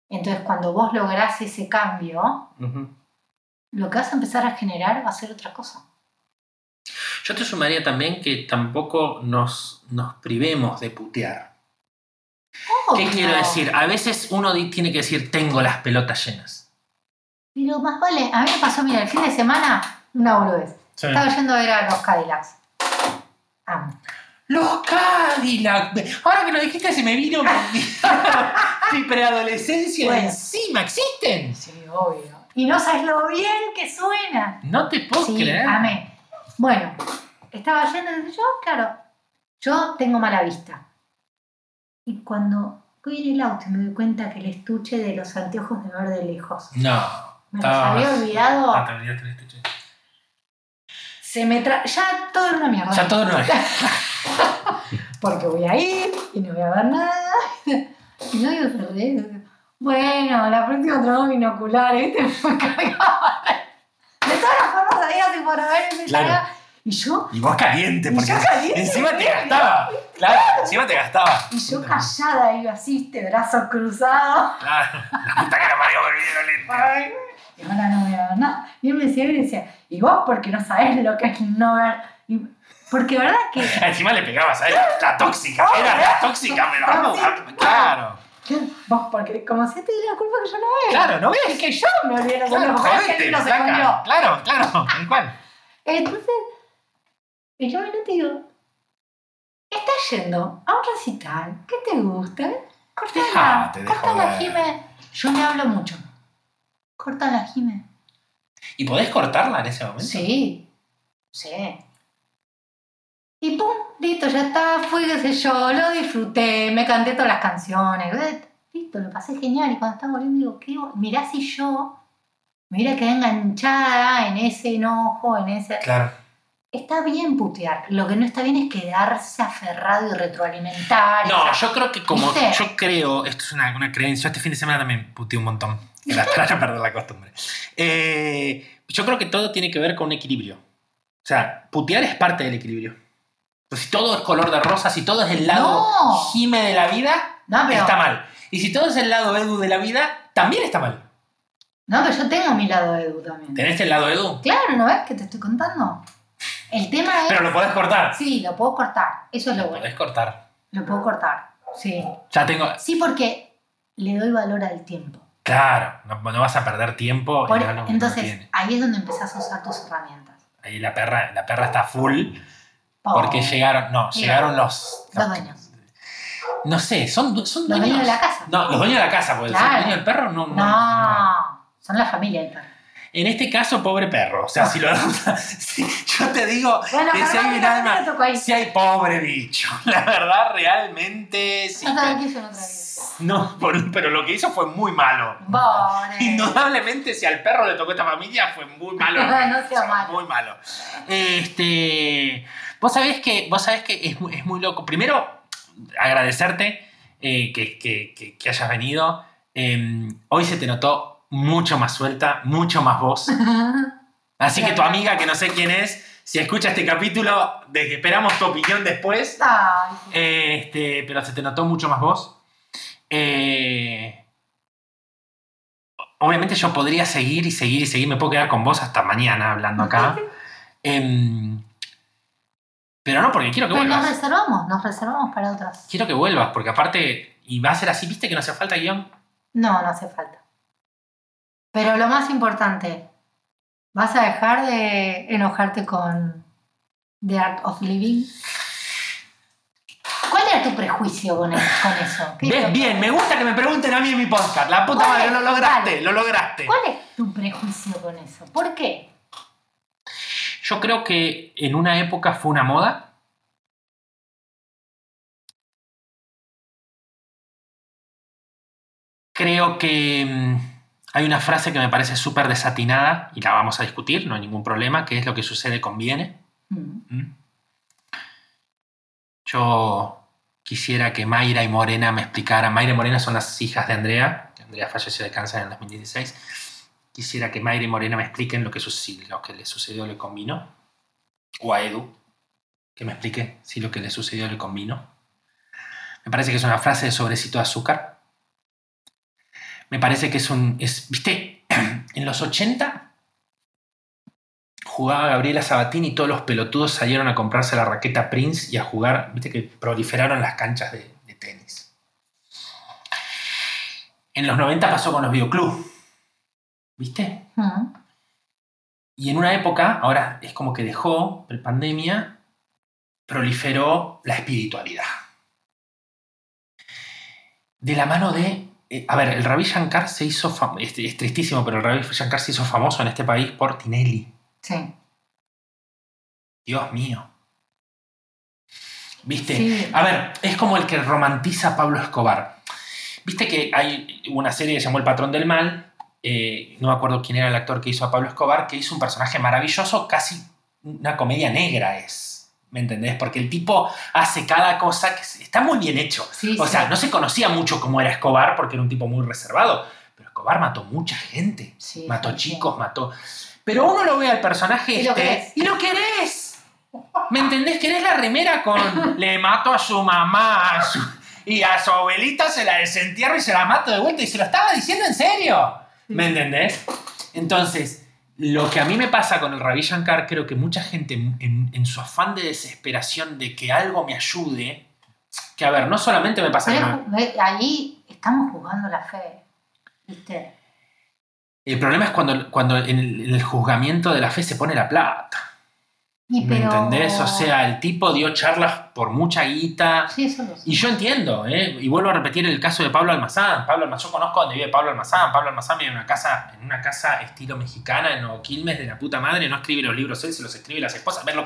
[SPEAKER 2] Entonces, cuando vos lográs ese cambio, lo que vas a empezar a generar va a ser otra cosa.
[SPEAKER 1] Yo te sumaría también que tampoco nos, nos privemos de putear. ¿Qué quiero decir? A veces uno tiene que decir, tengo las pelotas llenas.
[SPEAKER 2] Pero más vale, a mí me pasó, mira, el fin de semana, una boludez. Estaba yendo a ver a los Cadillacs. Amo.
[SPEAKER 1] Los Cadillac. Ahora que lo dijiste se me vino mi, preadolescencia
[SPEAKER 2] Bueno.
[SPEAKER 1] encima. ¿Existen?
[SPEAKER 2] Sí, obvio. Y no sabes lo bien que suena.
[SPEAKER 1] No te puedo
[SPEAKER 2] Sí,
[SPEAKER 1] creer.
[SPEAKER 2] amé. Bueno, estaba yendo y yo, claro, yo tengo mala vista. Y cuando voy en el auto y me doy cuenta que el estuche de los anteojos de ver de lejos
[SPEAKER 1] No.
[SPEAKER 2] me los había olvidado,
[SPEAKER 1] Ah, te olvidaste del estuche.
[SPEAKER 2] Se me tra... Ya todo era una mierda.
[SPEAKER 1] Ya todo no es.
[SPEAKER 2] Porque voy a ir y no voy a ver nada. Y no digo, se ríe. Bueno, la próxima traigo binoculares. Me cargaba. De todas las formas había así por ver ese
[SPEAKER 1] Claro.
[SPEAKER 2] Y yo,
[SPEAKER 1] Y vos caliente, porque
[SPEAKER 2] yo caliente,
[SPEAKER 1] encima te gastaba. Claro, encima te gastaba.
[SPEAKER 2] y yo callada iba así, este brazo cruzado.
[SPEAKER 1] Claro. La puta que la parió me lentes.
[SPEAKER 2] Ay, Y ahora no voy a ver nada. Y él me decía, y me decía, y vos porque no sabés lo que es no ver. Y- porque verdad que
[SPEAKER 1] Encima le pegabas a él. La tóxica. Era la tóxica, pero vamos. Claro.
[SPEAKER 2] vos porque como si te diera la culpa que yo no veo.
[SPEAKER 1] Claro, ¿no
[SPEAKER 2] Es
[SPEAKER 1] ves?
[SPEAKER 2] que yo me olvidé los
[SPEAKER 1] Claro,
[SPEAKER 2] que
[SPEAKER 1] jodete,
[SPEAKER 2] no se.
[SPEAKER 1] Claro, claro, tal cual.
[SPEAKER 2] Entonces, y yo y digo, estás yendo a un recital, ¿qué te gusta? Cortala,
[SPEAKER 1] Dejate de
[SPEAKER 2] cortala. Jime. Yo me hablo mucho. Cortala, Jime.
[SPEAKER 1] ¿Y podés cortarla en ese momento?
[SPEAKER 2] Sí, sí. Y pum, listo, ya está, fui, qué sé yo, lo disfruté, me canté todas las canciones, listo, lo pasé genial. Y cuando estaba volviendo digo, ¿qué? Mirá si yo me hubiera quedado enganchada en ese enojo, en ese...
[SPEAKER 1] Claro.
[SPEAKER 2] Está bien putear, lo que no está bien es quedarse aferrado y retroalimentar.
[SPEAKER 1] No, yo creo que como.
[SPEAKER 2] ¿Viste?
[SPEAKER 1] Yo creo, esto es una, una creencia. Yo este fin de semana también puteé un montón. Para, para perder la costumbre. Eh, yo creo que todo tiene que ver con un equilibrio. O sea, putear es parte del equilibrio. Pues si todo es color de rosa, si todo es el lado
[SPEAKER 2] No.
[SPEAKER 1] Jime de la vida,
[SPEAKER 2] No, pero,
[SPEAKER 1] está mal. Y si todo es el lado Edu de la vida, también está mal.
[SPEAKER 2] no, pero yo tengo mi lado Edu también.
[SPEAKER 1] ¿Tenés el lado Edu?
[SPEAKER 2] Claro, ¿no ves que te estoy contando? El tema es...
[SPEAKER 1] Pero lo podés cortar.
[SPEAKER 2] Sí, lo puedo cortar. Eso es lo
[SPEAKER 1] Lo
[SPEAKER 2] bueno.
[SPEAKER 1] podés cortar.
[SPEAKER 2] Lo puedo cortar. Sí.
[SPEAKER 1] Ya tengo.
[SPEAKER 2] Sí, porque le doy valor al tiempo.
[SPEAKER 1] Claro, no, no vas a perder tiempo.
[SPEAKER 2] Por-
[SPEAKER 1] lo
[SPEAKER 2] entonces, ahí es donde empezás a usar tus herramientas.
[SPEAKER 1] Ahí la perra, la perra está full.
[SPEAKER 2] Oh,
[SPEAKER 1] Porque llegaron, no,
[SPEAKER 2] Mira,
[SPEAKER 1] llegaron los,
[SPEAKER 2] Los dueños.
[SPEAKER 1] No sé, son, son
[SPEAKER 2] Los
[SPEAKER 1] dueños.
[SPEAKER 2] dueños de la casa.
[SPEAKER 1] No, los dueños de la casa, porque
[SPEAKER 2] Claro.
[SPEAKER 1] el dueño del perro no, no,
[SPEAKER 2] No,
[SPEAKER 1] no.
[SPEAKER 2] son la familia del perro.
[SPEAKER 1] En este caso, pobre perro. O sea, si lo si- yo te digo
[SPEAKER 2] Bueno,
[SPEAKER 1] que si hay
[SPEAKER 2] no,
[SPEAKER 1] un alma, si pobre bicho. La verdad, realmente sí.
[SPEAKER 2] No otra vida.
[SPEAKER 1] No, por- pero lo que hizo fue muy malo. Indudablemente, si al perro le tocó esta familia, fue muy malo.
[SPEAKER 2] No sea malo.
[SPEAKER 1] Muy malo. Este, vos sabés que, vos sabés que es, muy- es muy loco. Primero, agradecerte eh, que, que- que- que hayas venido. Eh, hoy se te notó mucho más suelta, mucho más voz. Así que tu amiga, que no sé quién es, si escucha este capítulo, esperamos tu opinión después. Este, pero se te notó mucho más voz. Eh, obviamente yo podría seguir y seguir y seguir. Me puedo quedar con vos hasta mañana hablando acá. Em, pero no, porque quiero que
[SPEAKER 2] nos
[SPEAKER 1] vuelvas.
[SPEAKER 2] reservamos, nos reservamos para otras.
[SPEAKER 1] Quiero que vuelvas, porque aparte, y va a ser así, viste que no hace falta guion.
[SPEAKER 2] No, no hace falta. Pero lo más importante, ¿vas a dejar de enojarte con The Art of Living? ¿Cuál era tu prejuicio con, el- con eso? ¿Qué es
[SPEAKER 1] ¿Ves? Bien, me gusta que me pregunten a mí en mi podcast. La puta
[SPEAKER 2] ¿Cuál
[SPEAKER 1] madre,
[SPEAKER 2] es?
[SPEAKER 1] lo lograste, lo lograste.
[SPEAKER 2] ¿Cuál es tu prejuicio con eso? ¿Por qué?
[SPEAKER 1] Yo creo que en una época fue una moda. Creo que mm, hay una frase que me parece súper desatinada y la vamos a discutir, no hay ningún problema, que es lo que sucede conviene.
[SPEAKER 2] Mm.
[SPEAKER 1] ¿Mm? Yo quisiera que Mayra y Morena me explicaran. Mayra y Morena son las hijas de Andrea, que Andrea falleció de cáncer en el 2016. Quisiera que Mayra y Morena me expliquen lo que, lo que le sucedió le combinó. O a Edu, que me explique si lo que le sucedió le combinó. Me parece que es una frase de sobrecito de azúcar. Me parece que es un... Es, ¿Viste? En los 80 jugaba Gabriela Sabatini y todos los pelotudos salieron a comprarse la raqueta Prince y a jugar, viste que proliferaron las canchas de, de tenis. En los 90 pasó con los videoclubs, ¿viste?
[SPEAKER 2] Mm.
[SPEAKER 1] Y en una época, ahora es como que dejó, pre pandemia, proliferó la espiritualidad. De la mano de. Eh, a ver, el Ravi Shankar se hizo famoso. Es, es tristísimo, pero el Ravi Shankar se hizo famoso en este país por Tinelli.
[SPEAKER 2] Sí.
[SPEAKER 1] Dios mío. ¿Viste?
[SPEAKER 2] Sí.
[SPEAKER 1] A ver, es como el que romantiza a Pablo Escobar. Viste que hay una serie que se llamó El Patrón del Mal. eh, no me acuerdo quién era el actor que hizo a Pablo Escobar, que hizo un personaje maravilloso, casi una comedia negra es. ¿Me entendés? Porque el tipo hace cada cosa que está muy bien hecho.
[SPEAKER 2] Sí,
[SPEAKER 1] O
[SPEAKER 2] sí.
[SPEAKER 1] sea, no se conocía mucho cómo era Escobar porque era un tipo muy reservado. Pero Escobar mató mucha gente.
[SPEAKER 2] Sí,
[SPEAKER 1] mató chicos, mató. Pero uno lo ve al personaje
[SPEAKER 2] Y lo
[SPEAKER 1] este
[SPEAKER 2] querés.
[SPEAKER 1] y lo querés. ¿Me entendés? Querés la remera con le mato a su mamá a su- y a su abuelita se la desentierro y se la mato de vuelta y se lo estaba diciendo en serio. ¿Me entendés? Entonces, lo que a mí me pasa con el Ravi Shankar, creo que mucha gente en, en- su afán de desesperación de que algo me ayude, que a ver, no solamente me pasa que
[SPEAKER 2] Pero, ve, ahí estamos jugando la fe. ¿Viste?
[SPEAKER 1] el problema es cuando, cuando en el, en el juzgamiento de la fe se pone la plata.
[SPEAKER 2] Y
[SPEAKER 1] ¿Me
[SPEAKER 2] pero...
[SPEAKER 1] entendés? O sea, el tipo dio charlas por mucha guita.
[SPEAKER 2] Sí, eso lo sé.
[SPEAKER 1] Y yo entiendo, ¿eh? Y vuelvo a repetir el caso de Pablo Almazán. Pablo Almazán, yo conozco donde vive Pablo Almazán. Pablo Almazán vive en una casa, en una casa estilo mexicana, en Nuevo Quilmes, de la puta madre. No escribe los libros él, se los escribe las esposas. Verlo.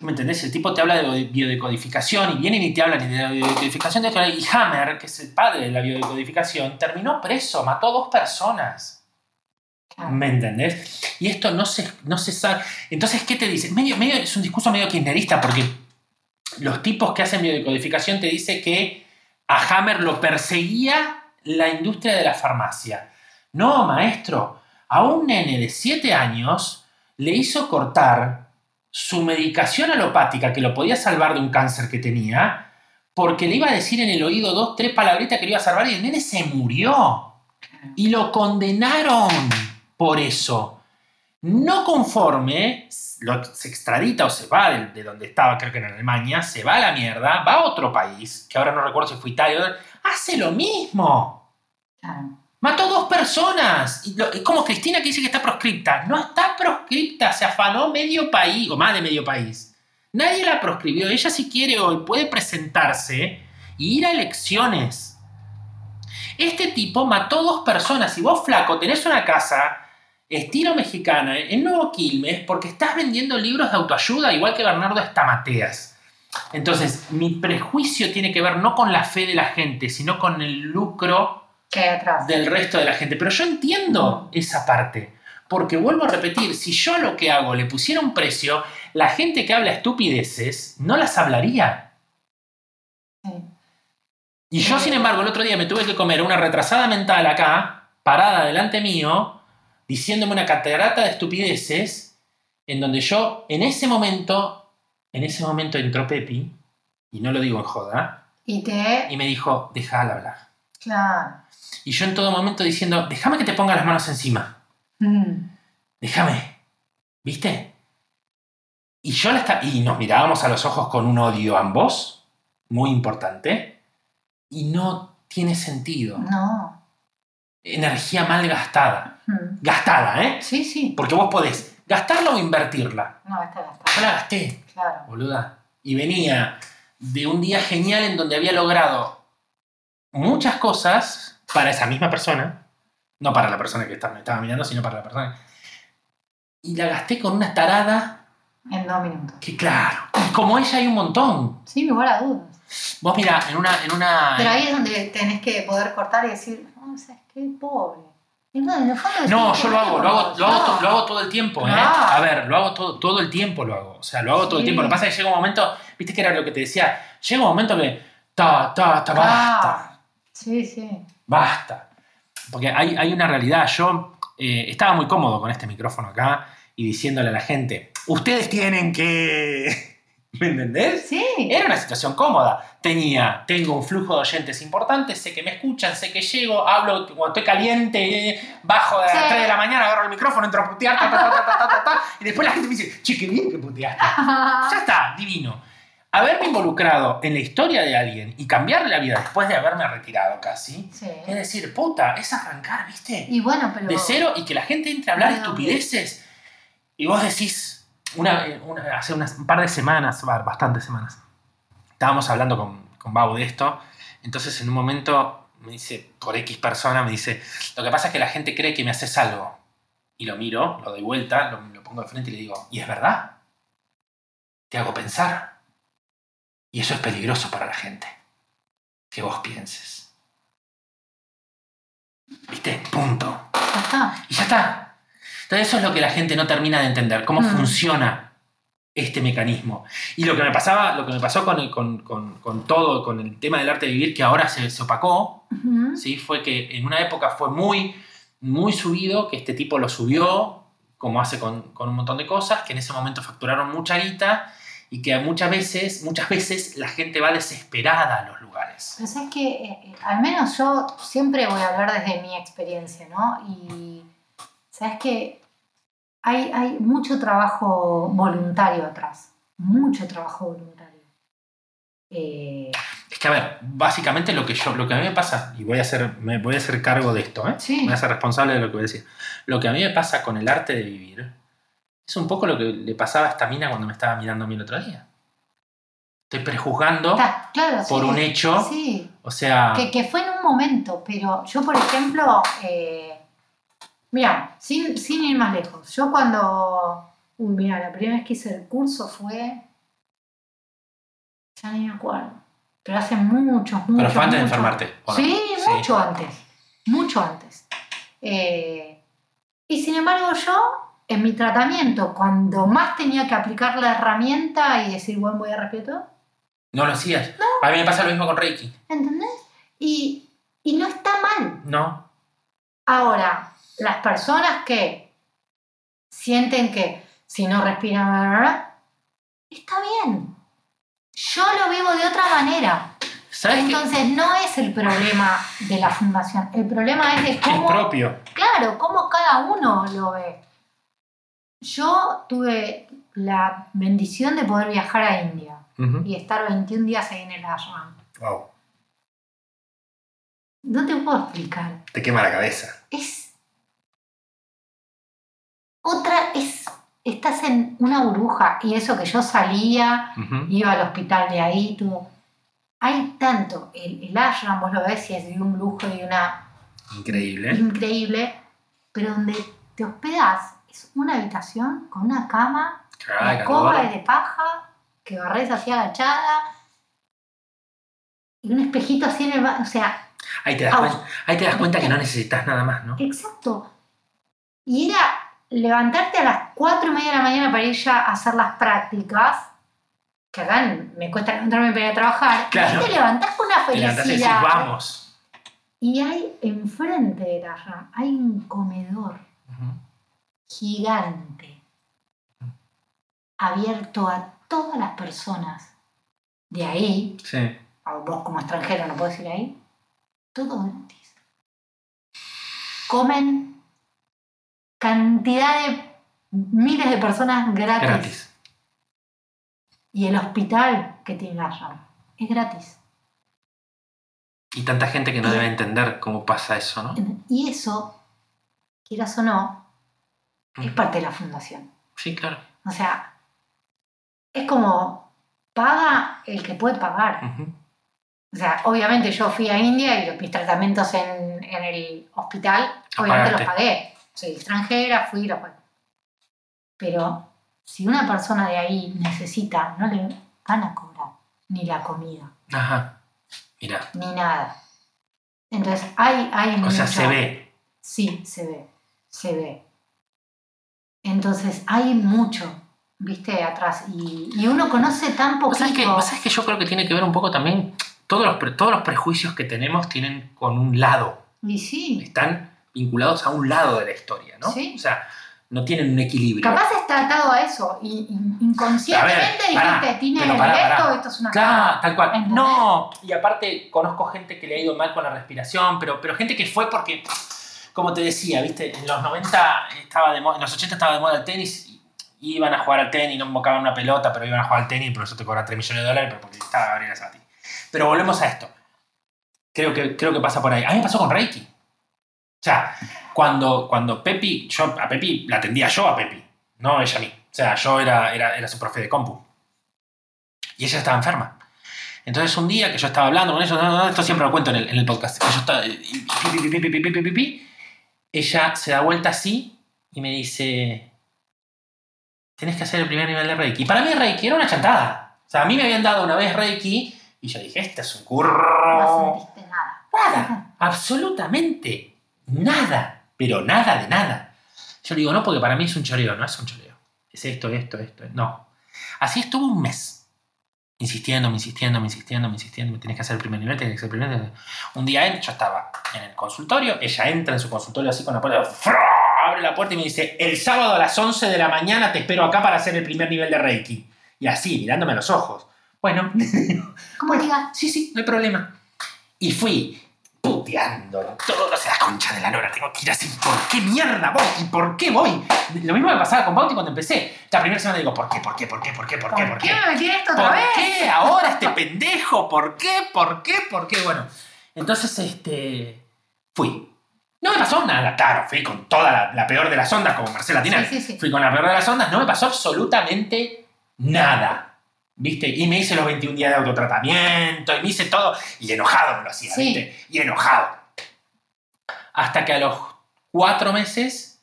[SPEAKER 1] ¿Me entendés? El tipo te habla de biodecodificación y vienen y te hablan de biodecodificación. de- Y Hammer, que es el padre de la biodecodificación, terminó preso, mató a dos personas. ¿Me entendés? Y esto no se, no se sabe. Entonces, ¿qué te dice? Medio, medio, es un discurso medio kirchnerista porque los tipos que hacen biodecodificación te dice que a Hammer lo perseguía la industria de la farmacia. No, maestro. A un nene de 7 años le hizo cortar su medicación alopática que lo podía salvar de un cáncer que tenía porque le iba a decir en el oído dos, tres palabritas que le iba a salvar y el nene se murió. Y lo condenaron por eso. No conforme, lo, se extradita o se va de, de donde estaba, creo que en Alemania, se va a la mierda, va a otro país, que ahora no recuerdo si fue Italia, hace lo mismo.
[SPEAKER 2] Claro.
[SPEAKER 1] Mató dos personas. Y lo- es como Cristina que dice que está proscripta. No está proscripta, se afanó medio país, o más de medio país. Nadie la proscribió. Ella si quiere hoy puede presentarse y ir a elecciones. Este tipo mató dos personas. Y vos, flaco, tenés una casa estilo mexicana en Nuevo Quilmes porque estás vendiendo libros de autoayuda igual que Bernardo Estamateas. Entonces, mi prejuicio tiene que ver no con la fe de la gente, sino con el lucro del resto de la gente. Pero yo entiendo esa parte. Porque vuelvo a repetir, si yo a lo que hago le pusiera un precio, la gente que habla estupideces no las hablaría.
[SPEAKER 2] Sí.
[SPEAKER 1] Y yo, sin embargo, el otro día me tuve que comer una retrasada mental acá, parada delante mío, diciéndome una catarata de estupideces, en donde yo, en ese momento, en ese momento entró Pepi, y no lo digo en joda,
[SPEAKER 2] Y te...
[SPEAKER 1] y me dijo, déjala hablar.
[SPEAKER 2] Claro.
[SPEAKER 1] Y yo en todo momento diciendo, déjame que te ponga las manos encima.
[SPEAKER 2] Mm.
[SPEAKER 1] déjame, ¿viste? Y yo la esta- y nos mirábamos a los ojos con un odio ambos, muy importante, y no tiene sentido.
[SPEAKER 2] No.
[SPEAKER 1] Energía mal gastada.
[SPEAKER 2] Mm.
[SPEAKER 1] Gastada, ¿eh?
[SPEAKER 2] Sí, sí.
[SPEAKER 1] Porque vos podés gastarla o invertirla.
[SPEAKER 2] No, está
[SPEAKER 1] Yo
[SPEAKER 2] gastado.
[SPEAKER 1] la gasté,
[SPEAKER 2] Claro.
[SPEAKER 1] boluda. Y venía de un día genial en donde había logrado muchas cosas para esa misma persona, no para la persona que estaba- me estaba mirando, sino para la persona. Y la gasté con una tarada
[SPEAKER 2] En dos minutos.
[SPEAKER 1] que, claro, y como ella hay un montón.
[SPEAKER 2] Sin lugar a dudas.
[SPEAKER 1] Vos mira, en una... En una
[SPEAKER 2] Pero ahí es donde tenés que poder cortar y decir, no, ¿sabes qué? Pobre. No,
[SPEAKER 1] yo lo hago, lo hago, lo hago,
[SPEAKER 2] no.
[SPEAKER 1] to- lo hago todo el tiempo, ¿eh?
[SPEAKER 2] Claro.
[SPEAKER 1] A ver, lo hago todo, todo el tiempo, lo hago. O sea, lo hago todo el tiempo. Lo que pasa es que llega un momento, viste que era lo que te decía, llega un momento que, ta, ta, ta, basta,
[SPEAKER 2] Claro. Sí, sí.
[SPEAKER 1] basta. Porque hay, hay una realidad, yo eh, estaba muy cómodo con este micrófono acá y diciéndole a la gente, ustedes tienen que... ¿Me entendés?
[SPEAKER 2] Sí.
[SPEAKER 1] Era una situación cómoda. Tenía, tengo un flujo de oyentes importante, sé que me escuchan, sé que llego, hablo cuando estoy caliente, bajo de las
[SPEAKER 2] Sí.
[SPEAKER 1] 3 de la mañana, agarro el micrófono, entro a putear, ta, ta, ta, y después la gente me dice, che, qué bien que puteaste. Ya está, divino. Haberme involucrado en la historia de alguien y cambiarle la vida después de haberme retirado casi,
[SPEAKER 2] Sí.
[SPEAKER 1] es decir, puta, es arrancar, ¿viste?
[SPEAKER 2] Y bueno, pero.
[SPEAKER 1] de cero y que la gente entre a hablar estupideces y vos decís, una, una- hace unas, un par de semanas, bastantes semanas, estábamos hablando con, con Bau de esto, entonces en un momento me dice, por X persona, me dice, lo que pasa es que la gente cree que me haces algo. Y lo miro, lo doy vuelta, lo, lo pongo de frente y le digo, ¿y es verdad? Te hago pensar. Y eso es peligroso para la gente. Que vos pienses. ¿Viste? Punto.
[SPEAKER 2] Ya está.
[SPEAKER 1] Y ya está. Entonces eso es lo que la gente no termina de entender, cómo
[SPEAKER 2] Mm.
[SPEAKER 1] funciona este mecanismo. Y lo que me pasaba, lo que me pasó con, el- con, con- con todo, con el tema del arte de vivir, que ahora se, se opacó. ¿sí? fue que en una época fue muy, muy subido, que este tipo lo subió, como hace con, con un montón de cosas, que en ese momento facturaron mucha guita y que muchas veces, muchas veces la gente va desesperada a los lugares.
[SPEAKER 2] Pero sabes que, eh, eh, al menos yo siempre voy a hablar desde mi experiencia, ¿no? Y sabes que hay, hay mucho trabajo voluntario atrás, mucho trabajo voluntario. Eh,
[SPEAKER 1] Es que, a ver, básicamente lo que yo, lo que a mí me pasa, y voy a hacer, me voy a hacer cargo de esto, ¿eh?
[SPEAKER 2] Sí.
[SPEAKER 1] voy a ser responsable de lo que voy a decir. Lo que a mí me pasa con el arte de vivir es un poco lo que le pasaba a esta mina cuando me estaba mirando a mí el otro día. Estoy prejuzgando
[SPEAKER 2] está, claro,
[SPEAKER 1] por
[SPEAKER 2] sí,
[SPEAKER 1] un hecho,
[SPEAKER 2] Sí,
[SPEAKER 1] o sea,
[SPEAKER 2] que, que fue en un momento, pero yo, por ejemplo, eh, mira, sin, sin ir más lejos, yo cuando, mira, la primera vez que hice el curso fue, ya ni me acuerdo, pero hace muchos, muchos,
[SPEAKER 1] pero fue antes de enfermarte. ¿o no?
[SPEAKER 2] Sí, mucho antes, mucho antes. Eh, y sin embargo yo, en mi tratamiento, cuando más tenía que aplicar la herramienta y decir, bueno, voy a respeto,
[SPEAKER 1] No lo hacías. A mí me pasa lo mismo con Reiki.
[SPEAKER 2] ¿entendés? Y, y no está mal.
[SPEAKER 1] No.
[SPEAKER 2] Ahora, las personas que sienten que si no respiran, está bien. Yo lo vivo de otra manera. Entonces no es el problema de la fundación. El problema es de
[SPEAKER 1] Es
[SPEAKER 2] cómo,
[SPEAKER 1] propio.
[SPEAKER 2] claro, cómo cada uno lo ve. Yo tuve la bendición de poder viajar a India y estar 21 días ahí en el ashram.
[SPEAKER 1] Wow.
[SPEAKER 2] No te puedo explicar.
[SPEAKER 1] Te quema la cabeza.
[SPEAKER 2] es otra es estás en una burbuja y eso que yo salía iba al hospital de ahí todo hay tanto el, el ashram vos lo ves y es de un lujo y una
[SPEAKER 1] Increíble.
[SPEAKER 2] increíble pero donde te hospedas es una habitación con una cama escoba
[SPEAKER 1] calor.
[SPEAKER 2] es de paja que barres así agachada y un espejito así en el ba- o sea
[SPEAKER 1] Ahí te, das cuenta, ahí te das cuenta que no necesitas nada más, ¿no?
[SPEAKER 2] Exacto. Y era levantarte a las 4 y media de la mañana para ir ya a hacer las prácticas, que acá me cuesta levantarme para ir a trabajar,
[SPEAKER 1] Claro.
[SPEAKER 2] y te levantás con una
[SPEAKER 1] Te levantás y decís,
[SPEAKER 2] felicidad.
[SPEAKER 1] vamos.
[SPEAKER 2] Y hay enfrente de la RAM, hay un comedor
[SPEAKER 1] Ujú.
[SPEAKER 2] gigante, abierto a todas las personas de ahí,
[SPEAKER 1] Sí.
[SPEAKER 2] a vos como extranjero no podés ir ahí, todo gratis. Comen cantidad de miles de personas gratis.
[SPEAKER 1] Gratis.
[SPEAKER 2] Y el hospital que tiene la RAM es gratis.
[SPEAKER 1] Y tanta gente que no debe entender cómo pasa eso, ¿no?
[SPEAKER 2] Y eso, quieras o no, es
[SPEAKER 1] Mm.
[SPEAKER 2] parte de la fundación.
[SPEAKER 1] Sí, claro.
[SPEAKER 2] O sea, es como paga el que puede pagar. O sea, obviamente yo fui a India y mis tratamientos en, en el hospital, obviamente los pagué. Soy extranjera, fui. Pero si una persona de ahí necesita, no le van a cobrar ni la comida,
[SPEAKER 1] Ajá. Mira.
[SPEAKER 2] ni nada. Entonces, hay, hay
[SPEAKER 1] O sea, se ve.
[SPEAKER 2] Sí, se ve, se ve. Entonces, hay mucho, viste, atrás. Y, y uno conoce tan
[SPEAKER 1] ¿Vos sabés, que, sabés que yo creo que tiene que ver un poco también. Todos los, todos los prejuicios que tenemos tienen con un lado.
[SPEAKER 2] Y sí,
[SPEAKER 1] Están vinculados a un lado de la historia, ¿no?
[SPEAKER 2] Sí.
[SPEAKER 1] O sea, no tienen un equilibrio.
[SPEAKER 2] capaz está atado a eso. Y, y inconscientemente dijiste, tiene
[SPEAKER 1] pero pará,
[SPEAKER 2] esto,
[SPEAKER 1] pará.
[SPEAKER 2] esto es una
[SPEAKER 1] Claro, tal cual.
[SPEAKER 2] ¿Entendés?
[SPEAKER 1] No, y aparte conozco gente que le ha ido mal con la respiración, pero, pero gente que fue porque, como te decía, viste, en los 90 estaba de moda, en los 80 estaba de moda el tenis, y iban a jugar al tenis, no invocaban una pelota, pero iban a jugar al tenis, por eso te cobran 3 millones de dólares, pero porque estaba Gabriela Sabatini. Pero volvemos a esto. Creo que, creo que pasa por ahí. A mí me pasó con Reiki. O sea, cuando, cuando Pepi, yo a Pepi la atendía yo a Pepi, no ella a mí. O sea, yo era, era, era su profe de compu. Y ella estaba enferma. Entonces un día que yo estaba hablando con ellos, no, esto siempre lo cuento en el, podcast, ella se da vuelta así y me dice, tenés que hacer el primer nivel de Reiki. Y para mí Reiki era una chantada. O sea, a mí me habían dado una vez Reiki y yo dije, este es un curro.
[SPEAKER 2] No sentiste nada.
[SPEAKER 1] Nada, absolutamente nada, pero nada de nada. Yo le digo, no, porque para mí es un choreo, no es un choreo. Es esto, esto, esto. No. Así estuvo un mes. Insistiendo, me insistiendo, me insistiendo, me insistiendo. Tienes que hacer el primer nivel, tienes que hacer el primer nivel. Un día él, yo estaba en el consultorio, ella entra en su consultorio así con la puerta, abre la puerta y me dice, el sábado a las 11 de la mañana te espero acá para hacer el primer nivel de Reiki. Y así, mirándome a los ojos. Bueno,
[SPEAKER 2] Como digas,
[SPEAKER 1] Sí, sí, no hay problema. Y fui puteando todo, o sea, la concha de la lora, tengo que ir así, ¿por qué mierda voy? ¿Y por qué voy? Lo mismo me pasaba con Bauti cuando empecé. La primera semana digo, ¿por qué, por qué, por qué, por qué, por qué,
[SPEAKER 2] ¿por qué metí en esto otra
[SPEAKER 1] ¿Por
[SPEAKER 2] vez?
[SPEAKER 1] qué ahora este pendejo? ¿Por qué, por qué, por qué? Bueno, entonces, este, fui. No me pasó nada, claro, fui con toda la, la peor de las ondas, como Marcela Tinel.
[SPEAKER 2] Sí, sí, sí.
[SPEAKER 1] Fui con la peor de las ondas, no me pasó absolutamente nada. ¿Viste? Y me hice los 21 días de autotratamiento, y me hice todo, y enojado me lo hacía,
[SPEAKER 2] Sí.
[SPEAKER 1] ¿viste? Y enojado. Hasta que a los cuatro meses,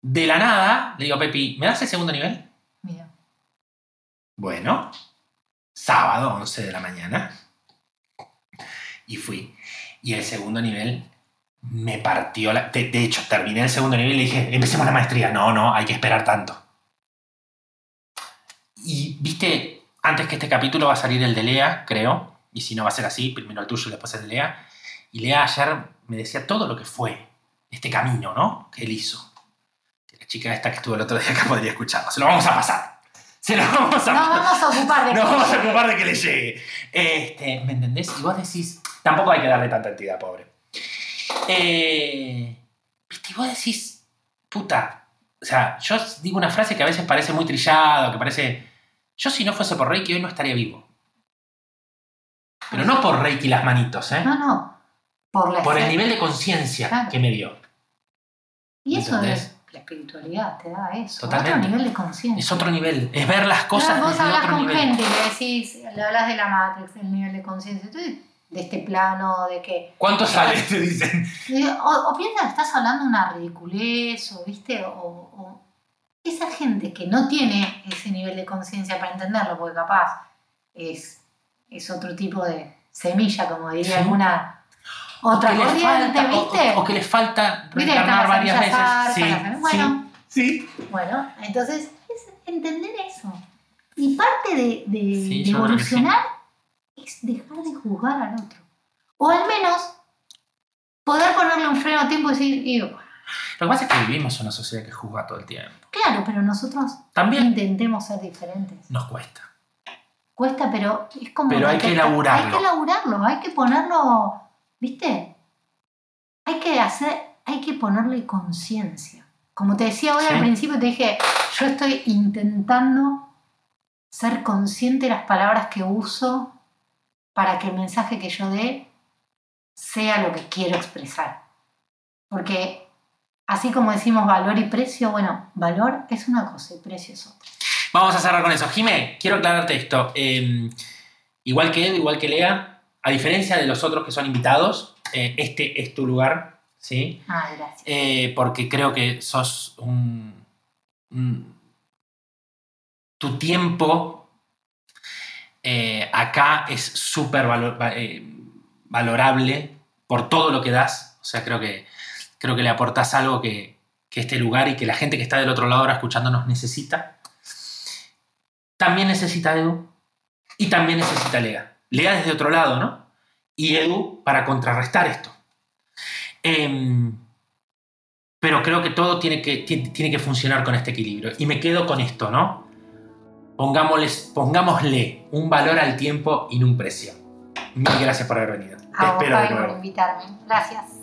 [SPEAKER 1] de la nada, le digo a Pepi, ¿me das el segundo nivel?
[SPEAKER 2] Mira,
[SPEAKER 1] Bueno, sábado, 11 de la mañana. Y fui. Y el segundo nivel me partió la... De, de hecho, terminé el segundo nivel y le dije, empecemos la maestría. No, no, hay que esperar tanto. Y, viste, antes que este capítulo va a salir el de Lea, creo. Y si no va a ser así, primero el tuyo y después el de Lea. Y Lea ayer me decía todo lo que fue este camino, ¿no? Que él hizo. Que La chica esta que estuvo el otro día acá podría escucharlo. Se lo vamos a pasar. Se lo vamos a
[SPEAKER 2] nos vamos a ocupar de
[SPEAKER 1] nos
[SPEAKER 2] que-
[SPEAKER 1] vamos a ocupar de que le llegue. Este, ¿Me entendés? Y vos decís, tampoco hay que darle tanta entidad, pobre. Eh. Y vos decís, puta. O sea, yo digo una frase que a veces parece muy trillada, que parece. Yo, si no fuese por Reiki, hoy no estaría vivo. Pero no por Reiki las manitos, ¿eh?
[SPEAKER 2] No, no. Por la
[SPEAKER 1] Por el nivel de conciencia
[SPEAKER 2] Claro.
[SPEAKER 1] que me dio.
[SPEAKER 2] Y eso es la espiritualidad, te da eso.
[SPEAKER 1] Totalmente.
[SPEAKER 2] Otro nivel de conciencia.
[SPEAKER 1] Es otro nivel. Es ver las cosas
[SPEAKER 2] Claro, vos hablas con
[SPEAKER 1] nivel.
[SPEAKER 2] gente y le decís, le hablas de la Matrix, del nivel de conciencia, de este plano, de que.
[SPEAKER 1] ¿Cuánto sale? Te dicen.
[SPEAKER 2] O, o piensas que estás hablando una ridiculez, o viste, o, o- esa gente que no tiene ese nivel de conciencia para entenderlo, porque capaz es, es otro tipo de semilla, como diría
[SPEAKER 1] Sí.
[SPEAKER 2] alguna otra corriente, ¿viste?
[SPEAKER 1] O, o que les falta reencarnar varias veces. Sí,
[SPEAKER 2] bueno.
[SPEAKER 1] sí.
[SPEAKER 2] Bueno, entonces es entender eso. Y parte de,
[SPEAKER 1] Sí,
[SPEAKER 2] evolucionar es dejar de juzgar al otro. O al menos poder ponerle un freno a tiempo y decir, y,
[SPEAKER 1] Lo que pasa es que vivimos en una sociedad que juzga todo el tiempo.
[SPEAKER 2] claro, pero nosotros
[SPEAKER 1] También
[SPEAKER 2] intentemos ser diferentes.
[SPEAKER 1] nos cuesta.
[SPEAKER 2] Cuesta, pero es como...
[SPEAKER 1] Pero hay que elaborarlo.
[SPEAKER 2] Hay que elaborarlo, hay que ponerlo, ¿viste? Hay que hacer, hay que ponerle conciencia. Como te decía hoy
[SPEAKER 1] Sí.
[SPEAKER 2] al principio, te dije, yo estoy intentando ser consciente de las palabras que uso para que el mensaje que yo dé sea lo que quiero expresar. Porque así como decimos valor y precio, bueno, valor es una cosa y precio es otra.
[SPEAKER 1] Vamos a cerrar con eso. Jimé, quiero aclararte esto. Eh, igual que Ed, igual que Lea, a diferencia de los otros que son invitados, eh, este es tu lugar, ¿sí?
[SPEAKER 2] Ah, gracias.
[SPEAKER 1] Eh, porque creo que sos un, un- tu tiempo eh, acá es súper valo- va- valorable por todo lo que das. O sea, creo que, creo que le aportás algo que, que este lugar y que la gente que está del otro lado ahora escuchándonos necesita. También necesita Edu y también necesita Lea. Lea desde otro lado, ¿no? Y Edu para contrarrestar esto. Em, pero creo que todo tiene que, ti- tiene que funcionar con este equilibrio. Y me quedo con esto, ¿no? Pongámosles, pongámosle un valor al tiempo y no un precio. Mil gracias por haber venido. Te
[SPEAKER 2] A vos,
[SPEAKER 1] espero de
[SPEAKER 2] Fabi, por
[SPEAKER 1] nuevo.
[SPEAKER 2] invitarme. Gracias.